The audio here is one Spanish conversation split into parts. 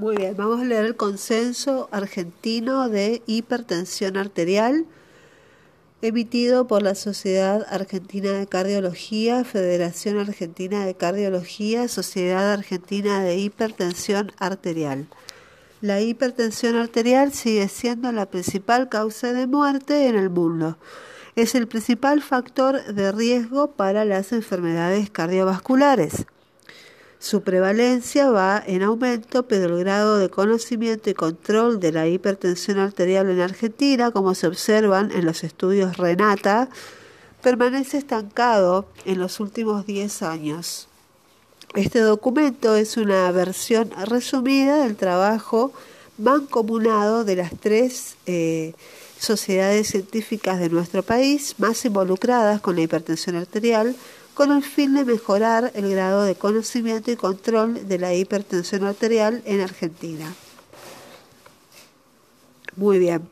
Muy bien, vamos a leer el consenso argentino de hipertensión arterial emitido por la Sociedad Argentina de Cardiología, Federación Argentina de Cardiología, Sociedad Argentina de Hipertensión Arterial. La hipertensión arterial sigue siendo la principal causa de muerte en el mundo. Es el principal factor de riesgo para las enfermedades cardiovasculares. Su prevalencia va en aumento, pero el grado de conocimiento y control de la hipertensión arterial en Argentina, como se observan en los estudios Renata, permanece estancado en los últimos 10 años. Este documento es una versión resumida del trabajo mancomunado de las tres eh, sociedades científicas de nuestro país más involucradas con la hipertensión arterial, con el fin de mejorar el grado de conocimiento y control de la hipertensión arterial en Argentina. Muy bien.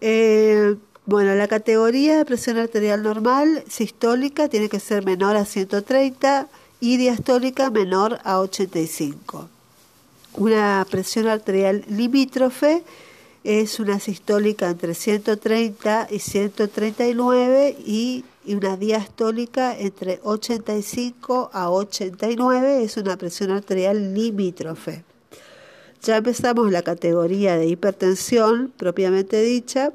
Eh, bueno, la categoría de presión arterial normal sistólica tiene que ser menor a 130 y diastólica menor a 85. Una presión arterial limítrofe es una sistólica entre 130 y 139 y y una diastólica entre 85 a 89 es una presión arterial limítrofe. Ya empezamos la categoría de hipertensión propiamente dicha.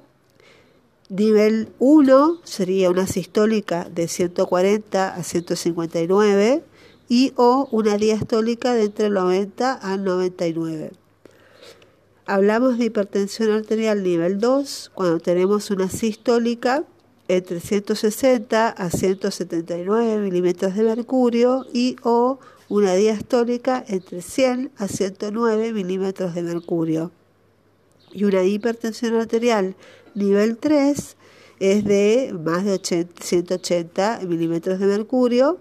Nivel 1 sería una sistólica de 140 a 159 y o una diastólica de entre 90 a 99. Hablamos de hipertensión arterial nivel 2 cuando tenemos una sistólica entre 160 a 179 milímetros de mercurio y o una diastólica entre 100 a 109 milímetros de mercurio. Y una hipertensión arterial nivel 3 es de más de 180 milímetros de mercurio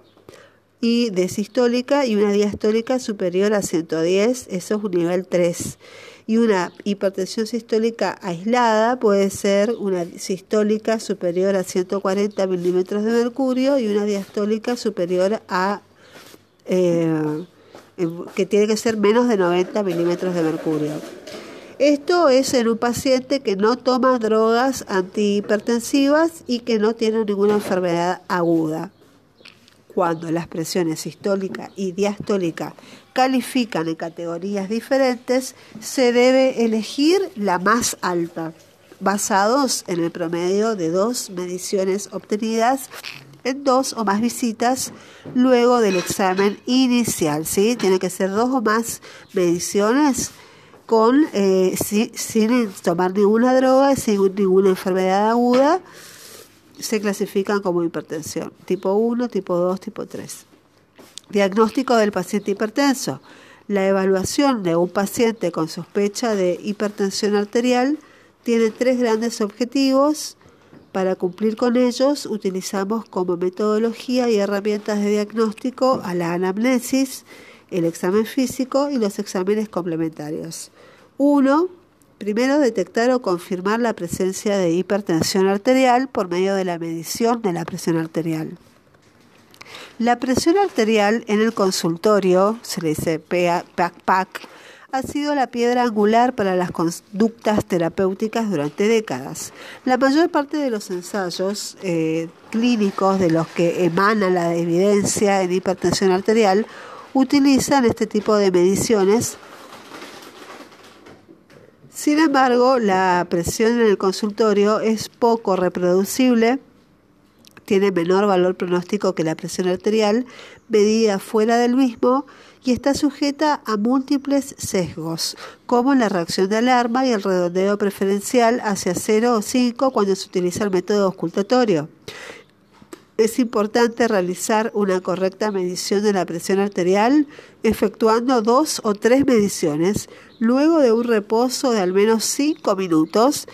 y de sistólica y una diastólica superior a 110, eso es un nivel 3 y una hipertensión sistólica aislada puede ser una sistólica superior a 140 milímetros de mercurio y una diastólica superior a eh, que tiene que ser menos de 90 milímetros de mercurio. Esto es en un paciente que no toma drogas antihipertensivas y que no tiene ninguna enfermedad aguda. Cuando las presiones sistólica y diastólica califican en categorías diferentes, se debe elegir la más alta, basados en el promedio de dos mediciones obtenidas en dos o más visitas luego del examen inicial. ¿sí? Tiene que ser dos o más mediciones con, eh, sin tomar ninguna droga, sin ninguna enfermedad aguda. Se clasifican como hipertensión, tipo 1, tipo 2, tipo 3. Diagnóstico del paciente hipertenso. La evaluación de un paciente con sospecha de hipertensión arterial tiene tres grandes objetivos. Para cumplir con ellos utilizamos como metodología y herramientas de diagnóstico a la anamnesis, el examen físico y los exámenes complementarios. 1. Primero, detectar o confirmar la presencia de hipertensión arterial por medio de la medición de la presión arterial. La presión arterial en el consultorio, se le dice PAC-PAC, ha sido la piedra angular para las conductas terapéuticas durante décadas. La mayor parte de los ensayos eh, clínicos de los que emana la evidencia en hipertensión arterial utilizan este tipo de mediciones. Sin embargo, la presión en el consultorio es poco reproducible tiene menor valor pronóstico que la presión arterial medida fuera del mismo y está sujeta a múltiples sesgos, como la reacción de alarma y el redondeo preferencial hacia 0 o 5 cuando se utiliza el método ocultatorio. Es importante realizar una correcta medición de la presión arterial efectuando dos o tres mediciones luego de un reposo de al menos 5 minutos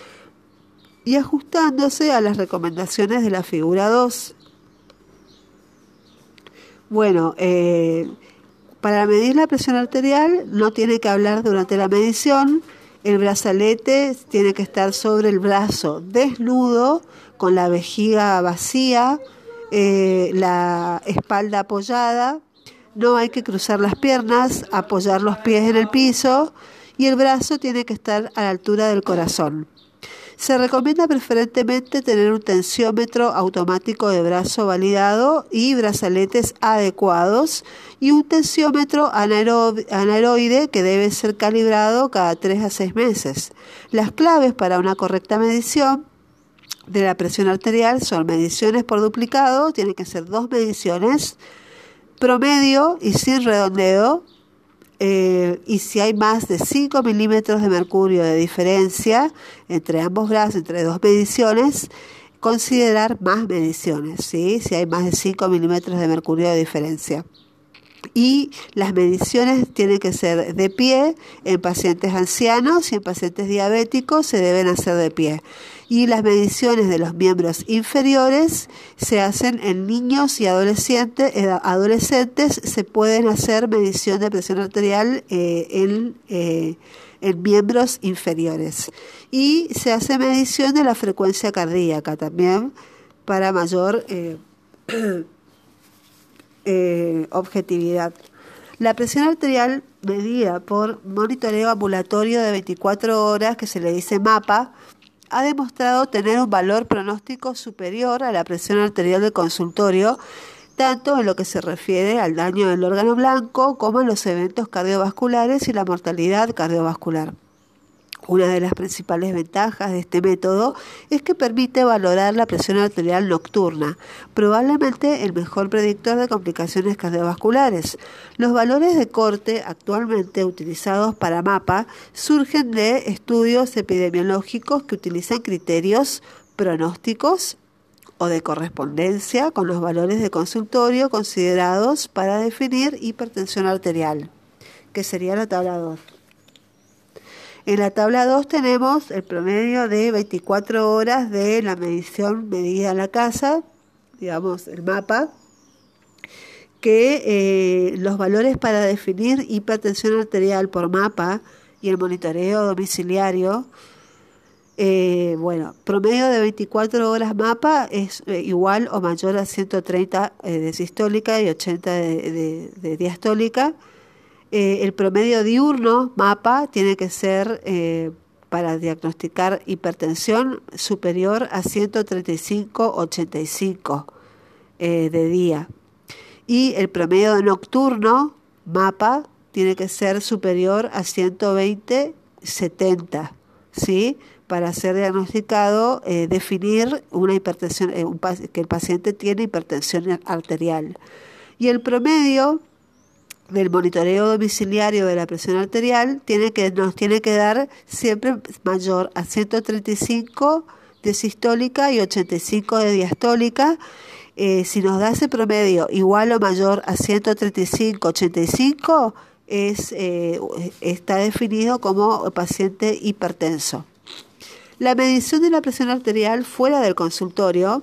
y ajustándose a las recomendaciones de la figura 2. Bueno, eh, para medir la presión arterial no tiene que hablar durante la medición, el brazalete tiene que estar sobre el brazo desnudo, con la vejiga vacía, eh, la espalda apoyada, no hay que cruzar las piernas, apoyar los pies en el piso y el brazo tiene que estar a la altura del corazón. Se recomienda preferentemente tener un tensiómetro automático de brazo validado y brazaletes adecuados y un tensiómetro anaeroide que debe ser calibrado cada 3 a 6 meses. Las claves para una correcta medición de la presión arterial son mediciones por duplicado, tienen que ser dos mediciones, promedio y sin redondeo, eh, y si hay más de 5 milímetros de mercurio de diferencia entre ambos brazos, entre dos mediciones, considerar más mediciones, ¿sí? si hay más de 5 milímetros de mercurio de diferencia y las mediciones tienen que ser de pie en pacientes ancianos y en pacientes diabéticos se deben hacer de pie. Y las mediciones de los miembros inferiores se hacen en niños y adolescentes. Eh, adolescentes se pueden hacer medición de presión arterial eh, en, eh, en miembros inferiores. Y se hace medición de la frecuencia cardíaca también para mayor objetividad. La presión arterial medida por monitoreo ambulatorio de 24 horas, que se le dice MAPA, ha demostrado tener un valor pronóstico superior a la presión arterial del consultorio, tanto en lo que se refiere al daño del órgano blanco como en los eventos cardiovasculares y la mortalidad cardiovascular. Una de las principales ventajas de este método es que permite valorar la presión arterial nocturna, probablemente el mejor predictor de complicaciones cardiovasculares. Los valores de corte actualmente utilizados para MAPA surgen de estudios epidemiológicos que utilizan criterios pronósticos o de correspondencia con los valores de consultorio considerados para definir hipertensión arterial, que sería la tabla 2. En la tabla 2 tenemos el promedio de 24 horas de la medición medida en la casa, digamos el mapa, que eh, los valores para definir hipertensión arterial por mapa y el monitoreo domiciliario, eh, bueno, promedio de 24 horas mapa es eh, igual o mayor a 130 de sistólica y 80 de diastólica eh, el promedio diurno, MAPA, tiene que ser eh, para diagnosticar hipertensión superior a 135-85 eh, de día. Y el promedio nocturno, MAPA, tiene que ser superior a 120-70, ¿sí? Para ser diagnosticado, definir una hipertensión, que el paciente tiene hipertensión arterial. Y el promedio del monitoreo domiciliario de la presión arterial tiene que, nos tiene que dar siempre mayor a 135 de sistólica y 85 de diastólica. Eh, si nos da ese promedio igual o mayor a 135-85, es, eh, está definido como paciente hipertenso. La medición de la presión arterial fuera del consultorio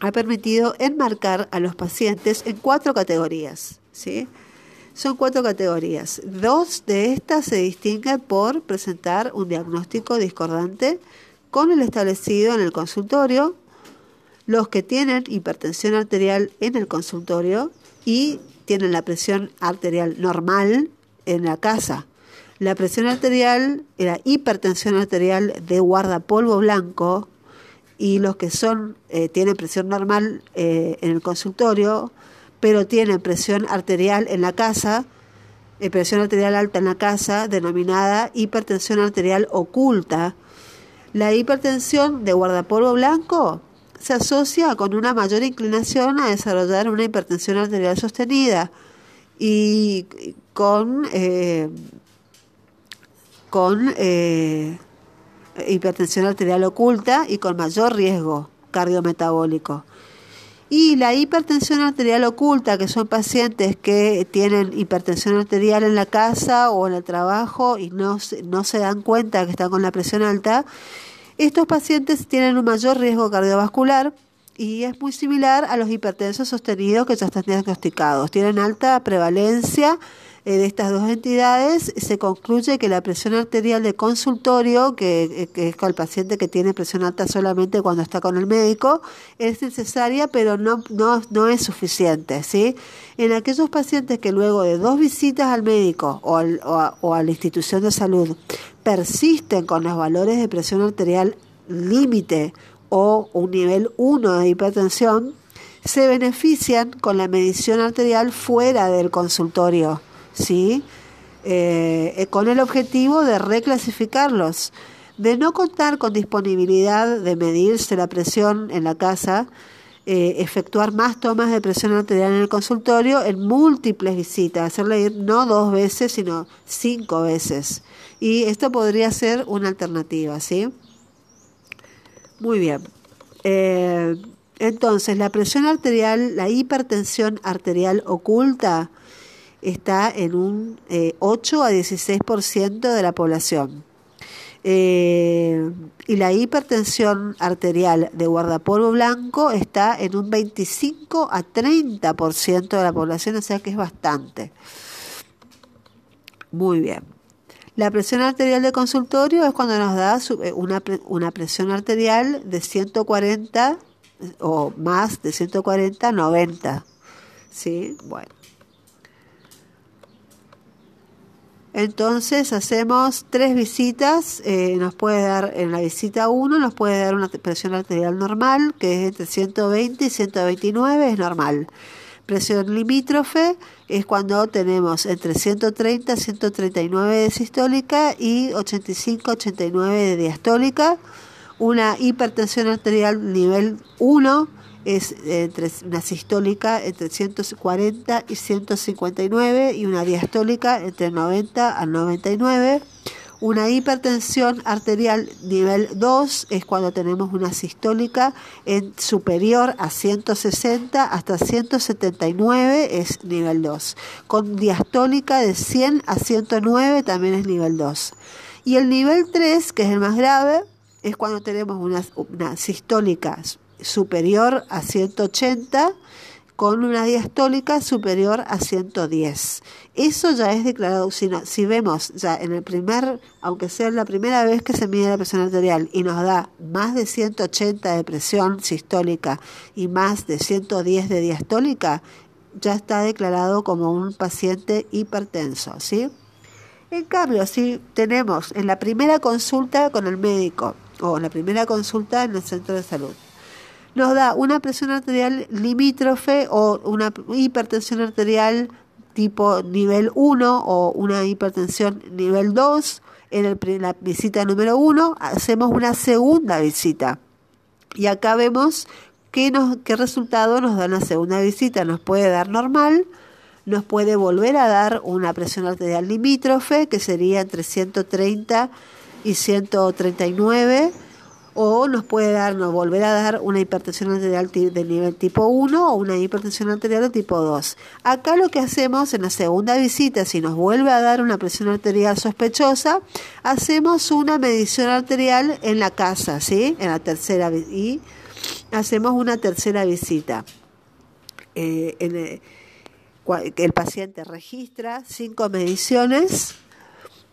ha permitido enmarcar a los pacientes en cuatro categorías. ¿sí? Son cuatro categorías. Dos de estas se distinguen por presentar un diagnóstico discordante con el establecido en el consultorio, los que tienen hipertensión arterial en el consultorio y tienen la presión arterial normal en la casa. La presión arterial, la hipertensión arterial de guardapolvo blanco y los que son eh, tienen presión normal eh, en el consultorio pero tiene presión arterial en la casa, eh, presión arterial alta en la casa, denominada hipertensión arterial oculta. La hipertensión de guardapolvo blanco se asocia con una mayor inclinación a desarrollar una hipertensión arterial sostenida y con, eh, con eh, hipertensión arterial oculta y con mayor riesgo cardiometabólico. Y la hipertensión arterial oculta, que son pacientes que tienen hipertensión arterial en la casa o en el trabajo y no, no se dan cuenta que están con la presión alta, estos pacientes tienen un mayor riesgo cardiovascular y es muy similar a los hipertensos sostenidos que ya están diagnosticados. Tienen alta prevalencia de estas dos entidades, se concluye que la presión arterial de consultorio, que, es con el paciente que tiene presión alta solamente cuando está con el médico, es necesaria, pero no, no, no es suficiente. ¿sí? En aquellos pacientes que luego de dos visitas al médico o, o a la institución de salud persisten con los valores de presión arterial límite o un nivel 1 de hipertensión, se benefician con la medición arterial fuera del consultorio, ¿sí? Eh, eh, con el objetivo de reclasificarlos. De no contar con disponibilidad de medirse la presión en la casa, eh, efectuar más tomas de presión arterial en el consultorio en múltiples visitas, hacerle ir no dos veces, sino cinco veces. Y esto podría ser una alternativa, ¿sí? Muy bien. Entonces, la presión arterial, la hipertensión arterial oculta está en un 8 eh, a 16% de la población. Eh, y la hipertensión arterial de guardapolvo blanco está en un 25 a 30% de la población, o sea que es bastante. Muy bien. La presión arterial de consultorio es cuando nos da eh, una, una presión arterial de 140 o más de 140 90. ¿Sí? Bueno. Entonces hacemos tres visitas, eh, nos puede dar en la visita 1 nos puede dar una presión arterial normal, que es entre 120 y 129, es normal. Presión limítrofe es cuando tenemos entre 130 y 139 de sistólica y 85 89 de diastólica. Una hipertensión arterial nivel 1 es entre una sistólica entre 140 y 159 y una diastólica entre 90 a 99. Una hipertensión arterial nivel 2 es cuando tenemos una sistólica en superior a 160 hasta 179 es nivel 2. Con diastólica de 100 a 109 también es nivel 2. Y el nivel 3, que es el más grave, es cuando tenemos una, una sistólica superior a 180 con una diastólica superior a 110. Eso ya es declarado, si, si vemos ya en el primer, aunque sea la primera vez que se mide la presión arterial y nos da más de 180 de presión sistólica y más de 110 de diastólica, ya está declarado como un paciente hipertenso, ¿sí? En cambio, si tenemos en la primera consulta con el médico o en la primera consulta en el centro de salud, nos da una presión arterial limítrofe o una hipertensión arterial tipo nivel 1 o una hipertensión nivel 2. En la visita número 1 hacemos una segunda visita. Y acá vemos qué resultado nos da la segunda visita. Nos puede dar normal, nos puede volver a dar una presión arterial limítrofe, que sería entre 130 y 139 o nos puede dar, nos volver a dar una hipertensión arterial de nivel tipo 1 o una hipertensión arterial de tipo 2. Acá lo que hacemos en la segunda visita, si nos vuelve a dar una presión arterial sospechosa, hacemos una medición arterial en la casa, ¿sí? En la tercera y hacemos una tercera visita. Eh, en el, el paciente registra cinco mediciones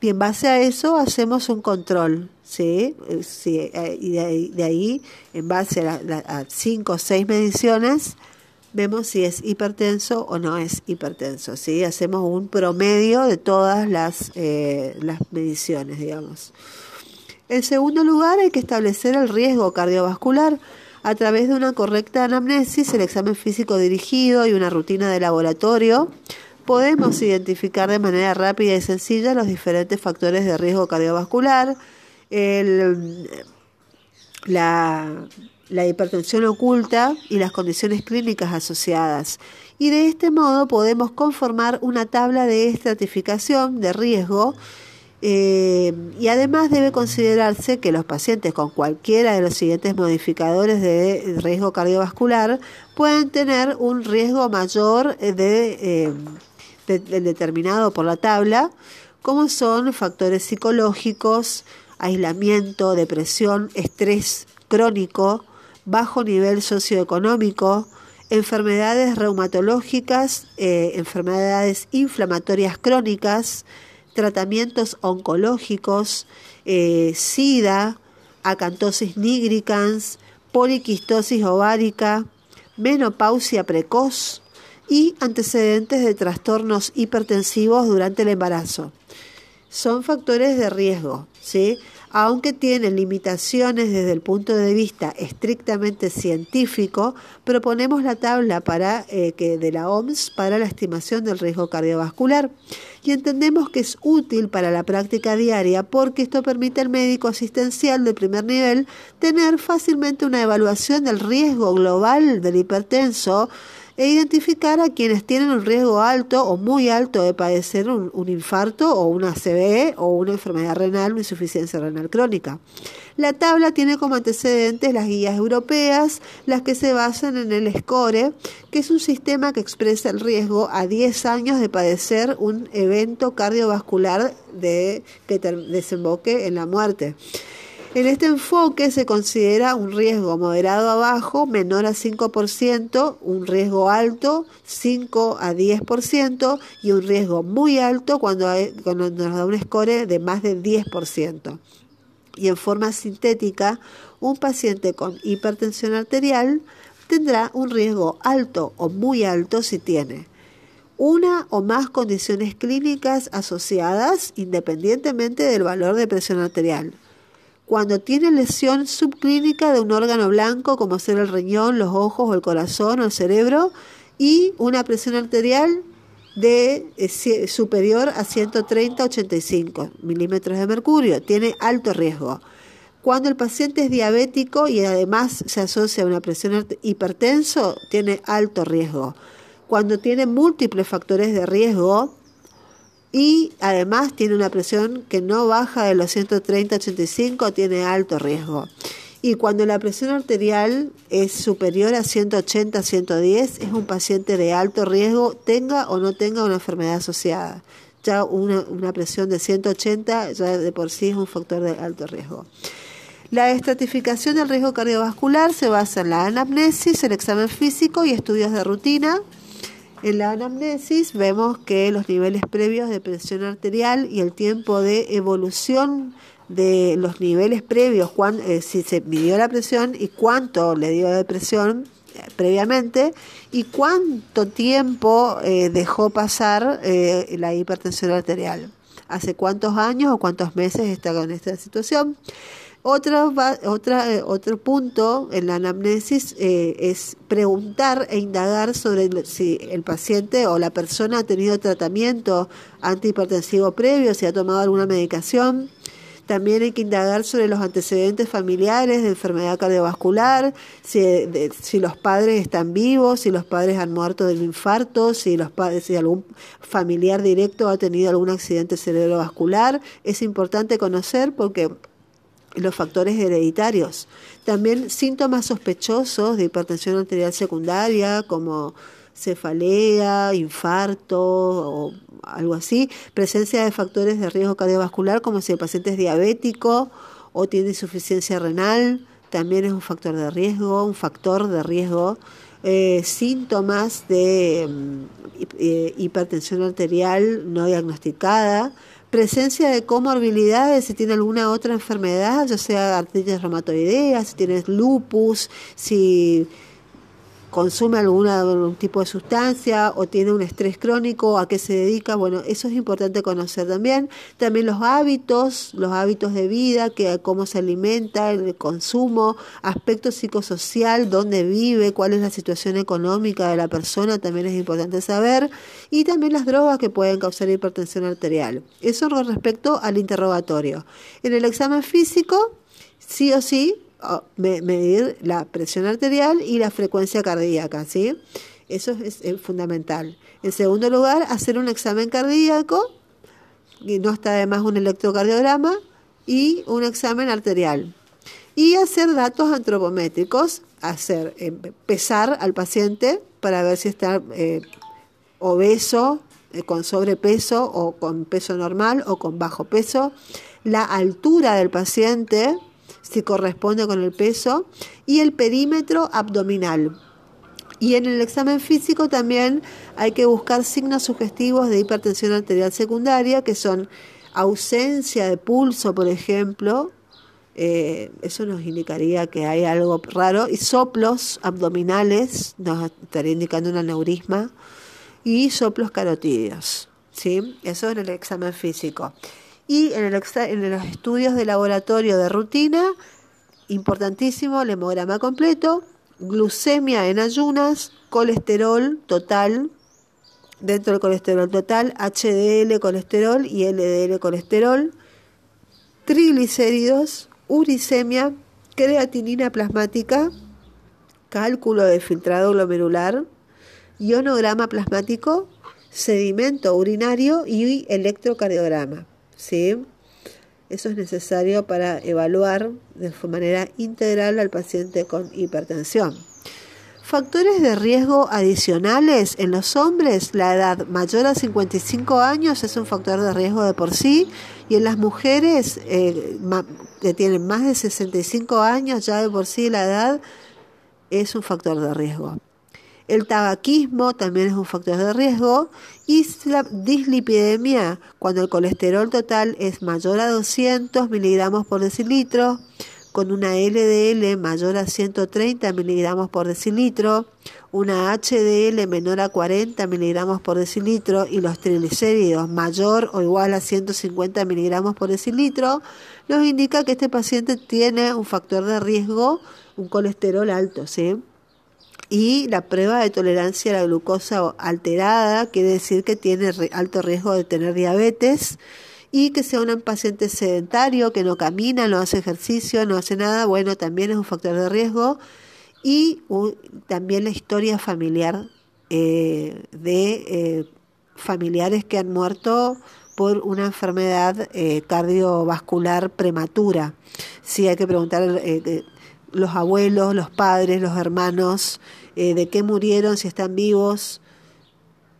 y en base a eso hacemos un control, ¿sí? Eh, sí eh, y de ahí, en base a, cinco o seis mediciones, vemos si es hipertenso o no es hipertenso, ¿sí? Hacemos un promedio de todas las, eh, las mediciones, digamos. En segundo lugar, hay que establecer el riesgo cardiovascular a través de una correcta anamnesis, el examen físico dirigido y una rutina de laboratorio podemos identificar de manera rápida y sencilla los diferentes factores de riesgo cardiovascular, la, hipertensión oculta y las condiciones clínicas asociadas. Y de este modo podemos conformar una tabla de estratificación de riesgo eh, y además debe considerarse que los pacientes con cualquiera de los siguientes modificadores de riesgo cardiovascular pueden tener un riesgo mayor de eh, determinado por la tabla, como son factores psicológicos, aislamiento, depresión, estrés crónico, bajo nivel socioeconómico, enfermedades reumatológicas, eh, enfermedades inflamatorias crónicas, tratamientos oncológicos, eh, SIDA, acantosis nigricans, poliquistosis ovárica, menopausia precoz y antecedentes de trastornos hipertensivos durante el embarazo. Son factores de riesgo, ¿sí? aunque tienen limitaciones desde el punto de vista estrictamente científico, proponemos la tabla para, eh, que de la OMS para la estimación del riesgo cardiovascular y entendemos que es útil para la práctica diaria porque esto permite al médico asistencial de primer nivel tener fácilmente una evaluación del riesgo global del hipertenso e identificar a quienes tienen un riesgo alto o muy alto de padecer un, infarto o una CBE o una enfermedad renal, una insuficiencia renal crónica. La tabla tiene como antecedentes las guías europeas, las que se basan en el SCORE, que es un sistema que expresa el riesgo a 10 años de padecer un evento cardiovascular de, que desemboque en la muerte. En este enfoque se considera un riesgo moderado a bajo, menor a 5%, un riesgo alto, 5 a 10%, y un riesgo muy alto cuando, cuando nos da un score de más de 10%. Y en forma sintética, un paciente con hipertensión arterial tendrá un riesgo alto o muy alto si tiene una o más condiciones clínicas asociadas independientemente del valor de presión arterial cuando tiene lesión subclínica de un órgano blanco como ser el riñón, los ojos o el corazón o el cerebro y una presión arterial de eh, superior a 130-85 milímetros de mercurio. Tiene alto riesgo. Cuando el paciente es diabético y además se asocia a una presión hipertenso, tiene alto riesgo. Cuando tiene múltiples factores de riesgo, y además tiene una presión que no baja de los 130-85, tiene alto riesgo. Y cuando la presión arterial es superior a 180-110, es un paciente de alto riesgo, tenga o no tenga una enfermedad asociada. Ya una, una presión de 180 ya de por sí es un factor de alto riesgo. La estratificación del riesgo cardiovascular se basa en la anamnesis, el examen físico y estudios de rutina en la anamnesis vemos que los niveles previos de presión arterial y el tiempo de evolución de los niveles previos, eh, si se midió la presión y cuánto le dio de presión eh, previamente y cuánto tiempo eh, dejó pasar la hipertensión arterial. ¿Hace cuántos años o cuántos meses está con esta situación? Otro, otra, eh, otro punto en la anamnesis eh, es preguntar e indagar sobre si el paciente o la persona ha tenido tratamiento antihipertensivo previo, si ha tomado alguna medicación. También hay que indagar sobre los antecedentes familiares de enfermedad cardiovascular, si, si los padres están vivos, si los padres han muerto del infarto, si los padres, si algún familiar directo ha tenido algún accidente cerebrovascular. Es importante conocer porque los factores hereditarios. También síntomas sospechosos de hipertensión arterial secundaria como cefalea, infarto o algo así, presencia de factores de riesgo cardiovascular como si el paciente es diabético o tiene insuficiencia renal, también es un factor de riesgo, un factor de riesgo, eh, síntomas de mm, eh, hipertensión arterial no diagnosticada, presencia de comorbilidades, si tiene alguna otra enfermedad, ya sea artritis reumatoidea, si tienes lupus, si consume algún tipo de sustancia o tiene un estrés crónico, a qué se dedica, bueno, eso es importante conocer también. También los hábitos, los hábitos de vida, que cómo se alimenta, el consumo, aspecto psicosocial, dónde vive, cuál es la situación económica de la persona, también es importante saber. Y también las drogas que pueden causar hipertensión arterial. Eso con respecto al interrogatorio. En el examen físico, sí o sí, medir la presión arterial y la frecuencia cardíaca, ¿sí? Eso es, fundamental. En segundo lugar, hacer un examen cardíaco, y no está además un electrocardiograma, y un examen arterial. Y hacer datos antropométricos, hacer eh, pesar al paciente para ver si está eh, obeso, eh, con sobrepeso o con peso normal o con bajo peso, la altura del paciente, si corresponde con el peso, y el perímetro abdominal. Y en el examen físico también hay que buscar signos sugestivos de hipertensión arterial secundaria, que son ausencia de pulso, por ejemplo, eh, eso nos indicaría que hay algo raro, y soplos abdominales, nos estaría indicando un aneurisma, y soplos carotídeos. ¿sí? Eso en el examen físico. Y en, los estudios de laboratorio de rutina, importantísimo, el hemograma completo, glucemia en ayunas, colesterol total, dentro del colesterol total, HDL colesterol y LDL colesterol, triglicéridos, uricemia, creatinina plasmática, cálculo de filtrado glomerular, ionograma plasmático, sedimento urinario y electrocardiograma. ¿Sí? Eso es necesario para evaluar de manera integral al paciente con hipertensión. Factores de riesgo adicionales en los hombres, la edad mayor a 55 años es un factor de riesgo de por sí y en las mujeres eh, que tienen más de 65 años ya de por sí la edad es un factor de riesgo. El tabaquismo también es un factor de riesgo y la dislipidemia cuando el colesterol total es mayor a 200 miligramos por decilitro, con una LDL mayor a 130 miligramos por decilitro, una HDL menor a 40 miligramos por decilitro y los triglicéridos mayor o igual a 150 miligramos por decilitro, nos indica que este paciente tiene un factor de riesgo, un colesterol alto, ¿sí? Y la prueba de tolerancia a la glucosa alterada quiere decir que tiene alto riesgo de tener diabetes y que sea un paciente sedentario, que no camina, no hace ejercicio, no hace nada, bueno, también es un factor de riesgo. Y también la historia familiar eh, de eh, familiares que han muerto por una enfermedad eh, cardiovascular prematura. Sí, hay que preguntar los abuelos, los padres, los hermanos, de qué murieron, si están vivos,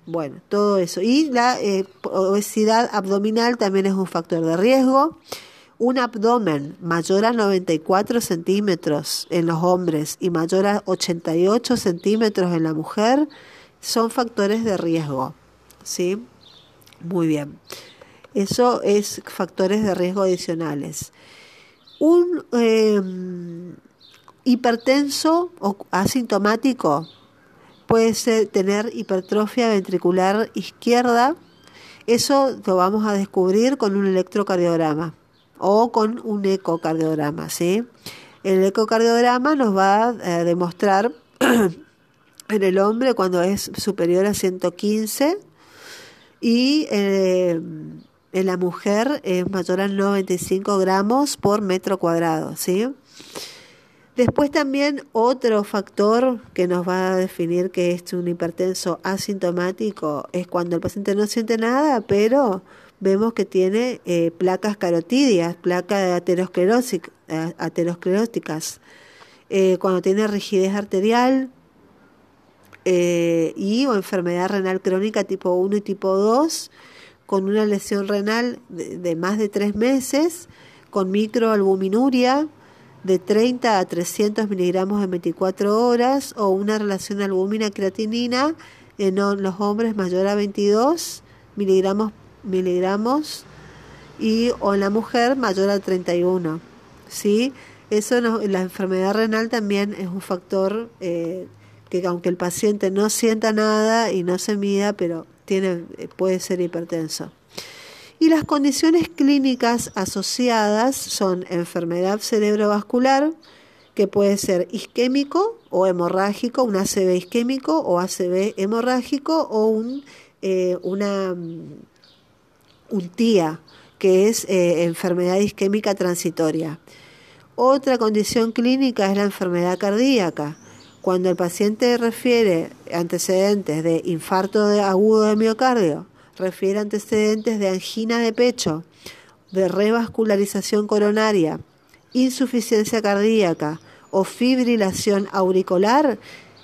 bueno, todo eso. Y la eh, obesidad abdominal también es un factor de riesgo. Un abdomen mayor a 94 centímetros en los hombres y mayor a 88 centímetros en la mujer son factores de riesgo. ¿Sí? Muy bien. Eso es factores de riesgo adicionales. Un em, hipertenso o asintomático puede ser tener hipertrofia ventricular izquierda. Eso lo vamos a descubrir con un electrocardiograma o con un ecocardiograma, ¿sí? El ecocardiograma nos va a demostrar en el hombre cuando es superior a 115 y eh, en la mujer es mayor a 95 gramos por metro cuadrado, ¿sí? Después también otro factor que nos va a definir que es un hipertenso asintomático es cuando el paciente no siente nada, pero vemos que tiene eh, placas carotídeas, placas ateroscleróticas, eh, cuando tiene rigidez arterial eh, y o enfermedad renal crónica tipo 1 y tipo 2, con una lesión renal de, de más de tres meses, con microalbuminuria, de 30 a 300 miligramos en 24 horas o una relación albúmina-creatinina en los hombres mayor a 22 miligramos, miligramos y o en la mujer mayor a 31. ¿sí? Eso la enfermedad renal también es un factor eh, que aunque el paciente no sienta nada y no se mida, pero tiene, puede ser hipertenso. Y las condiciones clínicas asociadas son enfermedad cerebrovascular, que puede ser isquémico o hemorrágico, un ACV isquémico o ACV hemorrágico o un, eh, una, un TIA, que es eh, enfermedad isquémica transitoria. Otra condición clínica es la enfermedad cardíaca. Cuando el paciente refiere antecedentes de infarto agudo de miocardio, refiere antecedentes de angina de pecho, de revascularización coronaria, insuficiencia cardíaca o fibrilación auricular,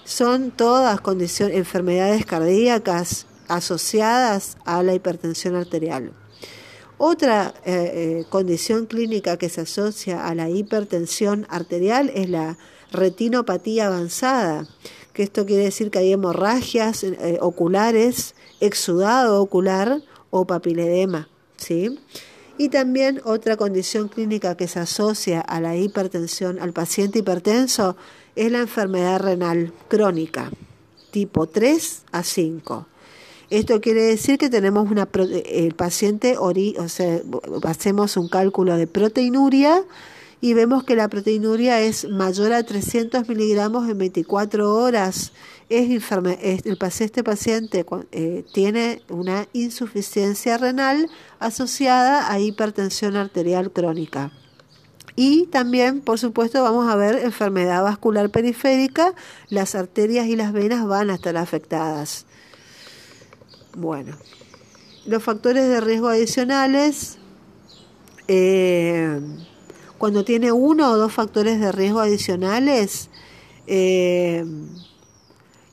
son todas condiciones, enfermedades cardíacas asociadas a la hipertensión arterial. Otra eh, eh, condición clínica que se asocia a la hipertensión arterial es la retinopatía avanzada, que esto quiere decir que hay hemorragias eh, oculares, exudado ocular o papiledema, ¿sí? Y también otra condición clínica que se asocia a la hipertensión, al paciente hipertenso, es la enfermedad renal crónica, tipo 3 a 5. Esto quiere decir que tenemos una el paciente o sea, hacemos un cálculo de proteinuria y vemos que la proteinuria es mayor a 300 miligramos en 24 horas. Es el, este paciente eh, tiene una insuficiencia renal asociada a hipertensión arterial crónica. Y también, por supuesto, vamos a ver enfermedad vascular periférica, las arterias y las venas van a estar afectadas. Bueno, los factores de riesgo adicionales, eh, cuando tiene uno o dos factores de riesgo adicionales eh,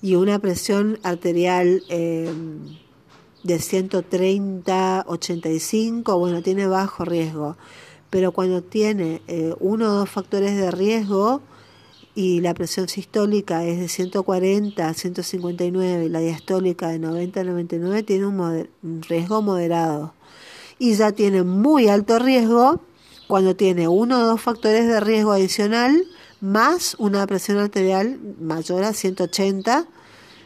y una presión arterial eh, de 130, 85, bueno, tiene bajo riesgo. Pero cuando tiene uno o dos factores de riesgo, y la presión sistólica es de 140 a 159 y la diastólica de 90 a 99 tiene un, riesgo moderado. Y ya tiene muy alto riesgo cuando tiene uno o dos factores de riesgo adicional más una presión arterial mayor a 180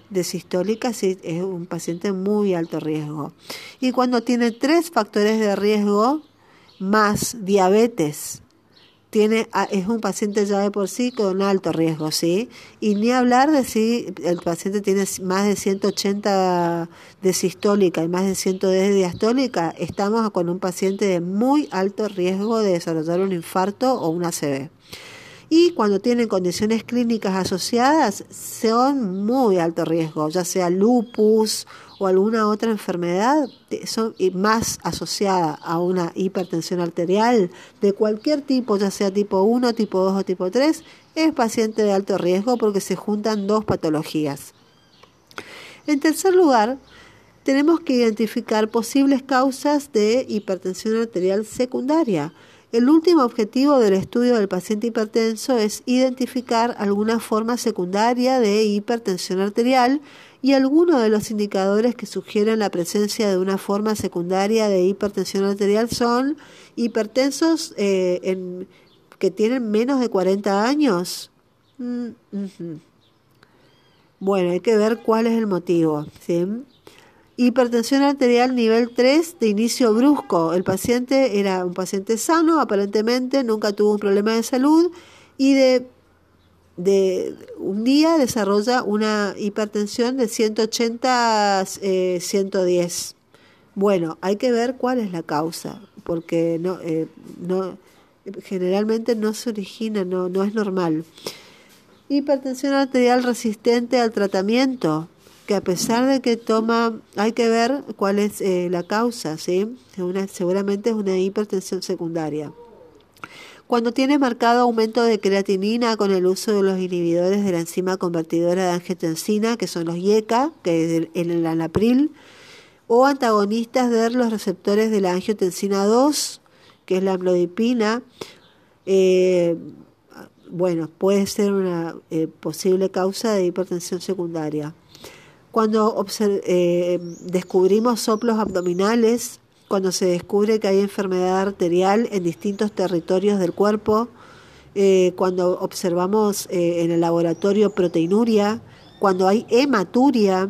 de sistólica, sí, es un paciente muy alto riesgo. Y cuando tiene tres factores de riesgo más diabetes tiene, es un paciente ya de por sí con alto riesgo, ¿sí? Y ni hablar de si el paciente tiene más de 180 de sistólica y más de 110 de diastólica, estamos con un paciente de muy alto riesgo de desarrollar un infarto o una ACV. Y cuando tienen condiciones clínicas asociadas, son muy alto riesgo, ya sea lupus o alguna otra enfermedad son más asociada a una hipertensión arterial de cualquier tipo, ya sea tipo 1, tipo 2 o tipo 3, es paciente de alto riesgo porque se juntan dos patologías. En tercer lugar, tenemos que identificar posibles causas de hipertensión arterial secundaria. El último objetivo del estudio del paciente hipertenso es identificar alguna forma secundaria de hipertensión arterial y algunos de los indicadores que sugieren la presencia de una forma secundaria de hipertensión arterial son hipertensos eh, que tienen menos de 40 años. Mm, bueno, hay que ver cuál es el motivo. Hipertensión arterial nivel 3 de inicio brusco. El paciente era un paciente sano, aparentemente nunca tuvo un problema de salud y de de un día desarrolla una hipertensión de 180 a 110. Bueno, hay que ver cuál es la causa, porque no, eh, no generalmente no se origina, no, no es normal. Hipertensión arterial resistente al tratamiento, que a pesar de que toma, hay que ver cuál es eh, la causa, ¿sí? seguramente es una hipertensión secundaria. Cuando tiene marcado aumento de creatinina con el uso de los inhibidores de la enzima convertidora de angiotensina, que son los IECA, que es el, el anapril, o antagonistas de los receptores de la angiotensina 2, que es la amlodipina, eh, bueno, puede ser una eh, posible causa de hipertensión secundaria. Cuando eh, descubrimos soplos abdominales, cuando se descubre que hay enfermedad arterial en distintos territorios del cuerpo, eh, cuando observamos eh, en el laboratorio proteinuria, cuando hay hematuria,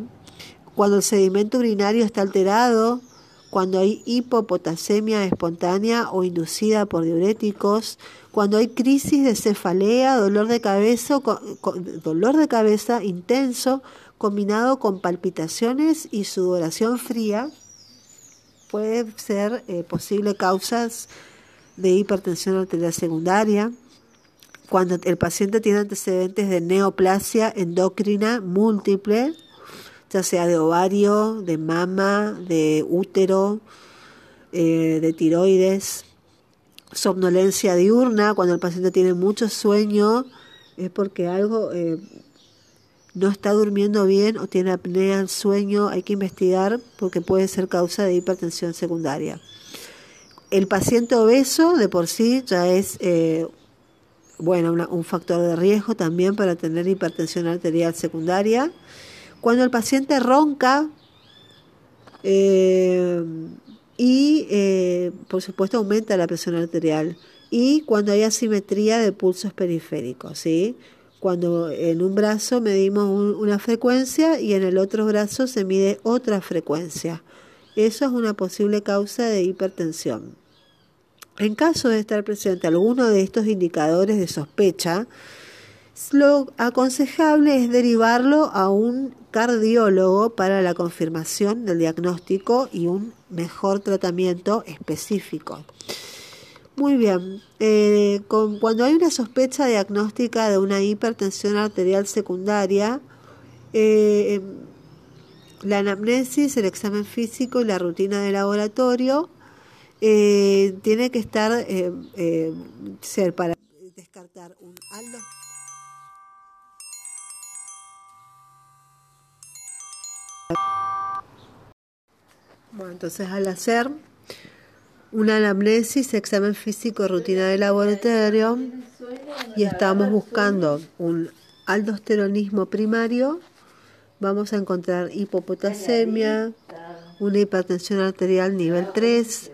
cuando el sedimento urinario está alterado, cuando hay hipopotasemia espontánea o inducida por diuréticos, cuando hay crisis de cefalea, dolor de cabeza, dolor de cabeza intenso combinado con palpitaciones y sudoración fría, puede ser eh, posible causas de hipertensión arterial secundaria, cuando el paciente tiene antecedentes de neoplasia endocrina múltiple, ya sea de ovario, de mama, de útero, eh, de tiroides, somnolencia diurna, cuando el paciente tiene mucho sueño, es porque algo eh, no está durmiendo bien o tiene apnea del sueño, hay que investigar porque puede ser causa de hipertensión secundaria. El paciente obeso de por sí ya es eh, bueno, un factor de riesgo también para tener hipertensión arterial secundaria. Cuando el paciente ronca eh, y, eh, por supuesto, aumenta la presión arterial. Y cuando hay asimetría de pulsos periféricos, ¿sí? Cuando en un brazo medimos una frecuencia y en el otro brazo se mide otra frecuencia. Eso es una posible causa de hipertensión. En caso de estar presente alguno de estos indicadores de sospecha, lo aconsejable es derivarlo a un cardiólogo para la confirmación del diagnóstico y un mejor tratamiento específico. Muy bien, eh, cuando hay una sospecha diagnóstica de una hipertensión arterial secundaria, eh, la anamnesis, el examen físico y la rutina de laboratorio eh, tiene que estar eh, eh, ser para descartar un aldo. Bueno entonces al hacer una anamnesis examen físico rutina de laboratorio y estamos buscando un aldosteronismo primario vamos a encontrar hipopotasemia una hipertensión arterial nivel 3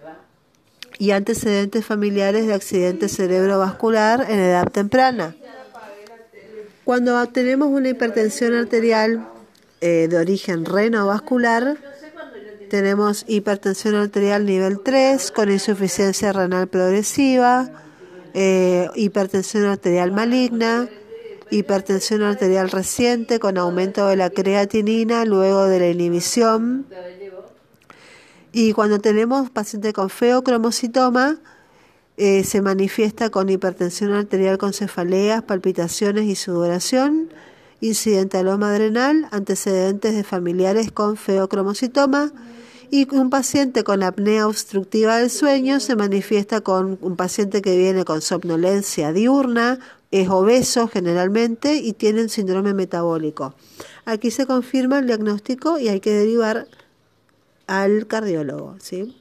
y antecedentes familiares de accidente cerebrovascular en edad temprana. Cuando tenemos una hipertensión arterial eh, de origen renovascular, tenemos hipertensión arterial nivel 3 con insuficiencia renal progresiva, eh, hipertensión arterial maligna, hipertensión arterial reciente con aumento de la creatinina luego de la inhibición. Y cuando tenemos paciente con feocromocitoma, eh, se manifiesta con hipertensión arterial con cefaleas, palpitaciones y sudoración, incidentaloma adrenal, antecedentes de familiares con feocromocitoma y un paciente con apnea obstructiva del sueño se manifiesta con un paciente que viene con somnolencia diurna, es obeso generalmente y tiene un síndrome metabólico. Aquí se confirma el diagnóstico y hay que derivar al cardiólogo, ¿sí?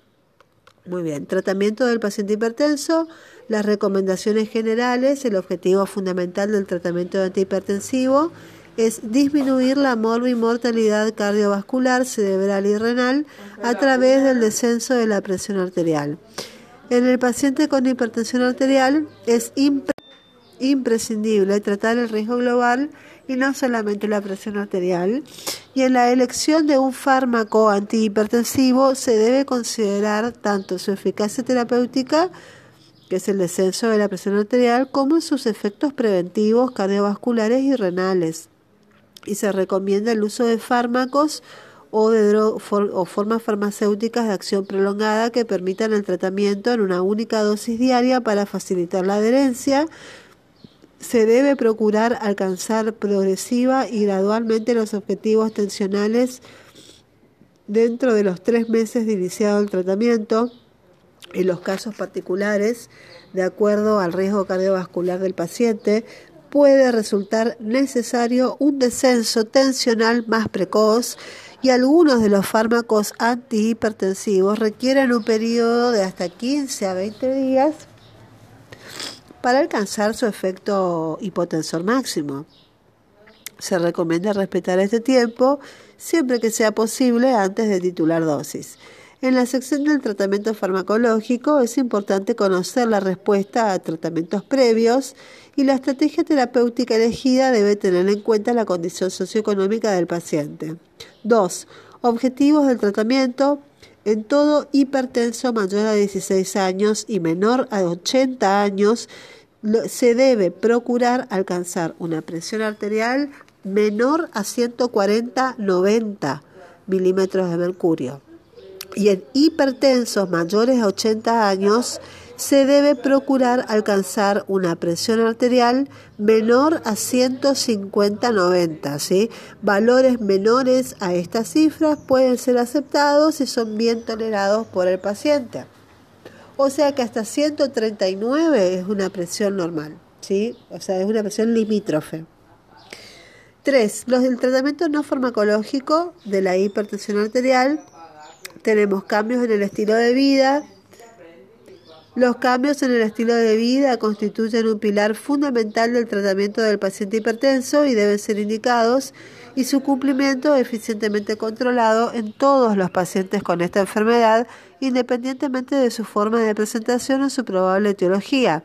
Muy bien, tratamiento del paciente hipertenso, las recomendaciones generales, el objetivo fundamental del tratamiento antihipertensivo es disminuir la mortalidad cardiovascular, cerebral y renal a través del descenso de la presión arterial. En el paciente con hipertensión arterial es imprescindible tratar el riesgo global y no solamente la presión arterial. Y en la elección de un fármaco antihipertensivo se debe considerar tanto su eficacia terapéutica, es el descenso de la presión arterial, como sus efectos preventivos cardiovasculares y renales. Y se recomienda el uso de fármacos o, de o formas farmacéuticas de acción prolongada que permitan el tratamiento en una única dosis diaria para facilitar la adherencia se debe procurar alcanzar progresiva y gradualmente los objetivos tensionales dentro de los tres meses de iniciado el tratamiento. En los casos particulares, de acuerdo al riesgo cardiovascular del paciente, puede resultar necesario un descenso tensional más precoz y algunos de los fármacos antihipertensivos requieren un periodo de hasta 15 a 20 días para alcanzar su efecto hipotensor máximo. Se recomienda respetar este tiempo siempre que sea posible antes de titular dosis. En la sección del tratamiento farmacológico es importante conocer la respuesta a tratamientos previos y la estrategia terapéutica elegida debe tener en cuenta la condición socioeconómica del paciente. 2. Objetivos del tratamiento. En todo hipertenso mayor a 16 años y menor a 80 años se debe procurar alcanzar una presión arterial menor a 140-90 milímetros de mercurio. Y en hipertensos mayores a 80 años se debe procurar alcanzar una presión arterial menor a 150-90. ¿sí? Valores menores a estas cifras pueden ser aceptados y son bien tolerados por el paciente. O sea que hasta 139 es una presión normal, ¿sí? O sea, es una presión limítrofe. 3. Los del tratamiento no farmacológico de la hipertensión arterial. Tenemos cambios en el estilo de vida, Los cambios en el estilo de vida constituyen un pilar fundamental del tratamiento del paciente hipertenso y deben ser indicados y su cumplimiento eficientemente controlado en todos los pacientes con esta enfermedad, independientemente de su forma de presentación o su probable etiología.